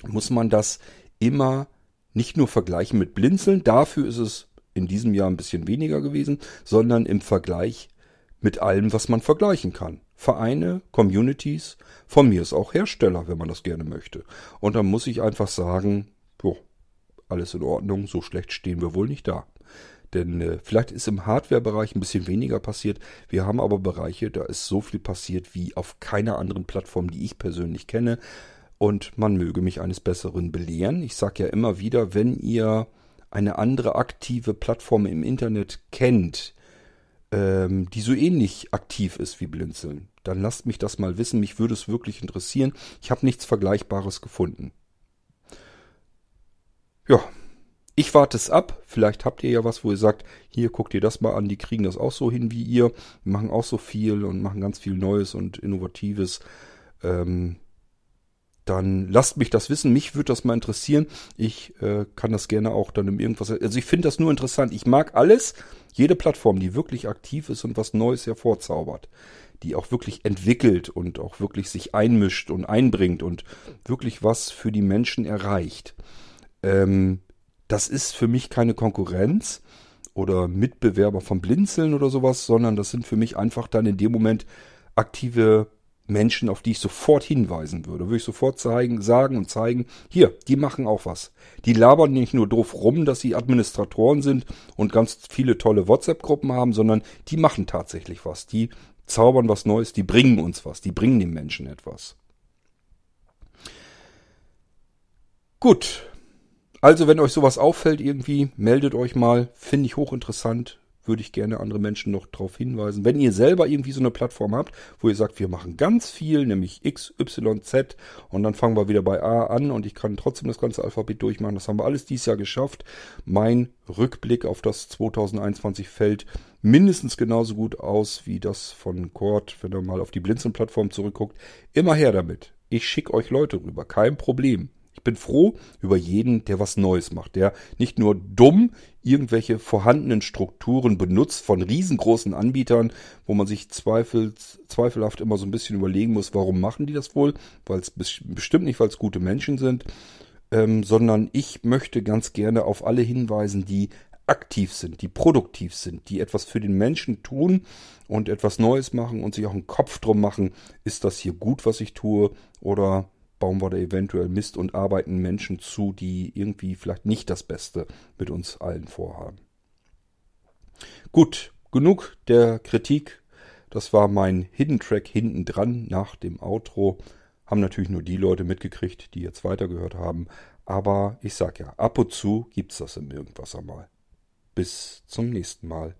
muss man das immer nicht nur vergleichen mit Blinzeln, dafür ist es in diesem Jahr ein bisschen weniger gewesen, sondern im Vergleich mit allem, was man vergleichen kann. Vereine, Communities, von mir ist auch Hersteller, wenn man das gerne möchte. Und dann muss ich einfach sagen, jo, alles in Ordnung, so schlecht stehen wir wohl nicht da. Denn äh, vielleicht ist im Hardware-Bereich ein bisschen weniger passiert. Wir haben aber Bereiche, da ist so viel passiert wie auf keiner anderen Plattform, die ich persönlich kenne. Und man möge mich eines Besseren belehren. Ich sage ja immer wieder, wenn ihr eine andere aktive Plattform im Internet kennt, ähm, die so ähnlich aktiv ist wie Blinzeln, dann lasst mich das mal wissen. Mich würde es wirklich interessieren. Ich habe nichts Vergleichbares gefunden. Ja, ich warte es ab. Vielleicht habt ihr ja was, wo ihr sagt, hier guckt ihr das mal an, die kriegen das auch so hin wie ihr, die machen auch so viel und machen ganz viel Neues und Innovatives. Ähm, dann lasst mich das wissen. Mich würde das mal interessieren. Ich äh, kann das gerne auch dann im irgendwas. Also ich finde das nur interessant. Ich mag alles. Jede Plattform, die wirklich aktiv ist und was Neues hervorzaubert, die auch wirklich entwickelt und auch wirklich sich einmischt und einbringt und wirklich was für die Menschen erreicht. Ähm, das ist für mich keine Konkurrenz oder Mitbewerber vom Blinzeln oder sowas, sondern das sind für mich einfach dann in dem Moment aktive Menschen, auf die ich sofort hinweisen würde. Würde ich sofort zeigen, sagen und zeigen, hier, die machen auch was. Die labern nicht nur doof rum, dass sie Administratoren sind und ganz viele tolle WhatsApp-Gruppen haben, sondern die machen tatsächlich was. Die zaubern was Neues, die bringen uns was, die bringen den Menschen etwas. Gut. Also, wenn euch sowas auffällt irgendwie, meldet euch mal. Finde ich hochinteressant würde ich gerne andere Menschen noch darauf hinweisen. Wenn ihr selber irgendwie so eine Plattform habt, wo ihr sagt, wir machen ganz viel, nämlich X, Y, Z und dann fangen wir wieder bei A an und ich kann trotzdem das ganze Alphabet durchmachen. Das haben wir alles dieses Jahr geschafft. Mein Rückblick auf das 2021 fällt mindestens genauso gut aus wie das von Cord, wenn ihr mal auf die Blinzeln-Plattform zurückguckt. Immer her damit. Ich schicke euch Leute rüber, kein Problem. Ich bin froh über jeden, der was Neues macht, der nicht nur dumm irgendwelche vorhandenen Strukturen benutzt von riesengroßen Anbietern, wo man sich zweifelt, zweifelhaft immer so ein bisschen überlegen muss, warum machen die das wohl? Weil es bestimmt nicht, weil es gute Menschen sind, ähm, sondern ich möchte ganz gerne auf alle hinweisen, die aktiv sind, die produktiv sind, die etwas für den Menschen tun und etwas Neues machen und sich auch einen Kopf drum machen, ist das hier gut, was ich tue, oder bauen wir da eventuell Mist und arbeiten Menschen zu, die irgendwie vielleicht nicht das Beste mit uns allen vorhaben. Gut, genug der Kritik. Das war mein Hidden Track hinten dran nach dem Outro. Haben natürlich nur die Leute mitgekriegt, die jetzt weitergehört haben. Aber ich sag ja, ab und zu gibt's das im Irgendwas einmal. Bis zum nächsten Mal.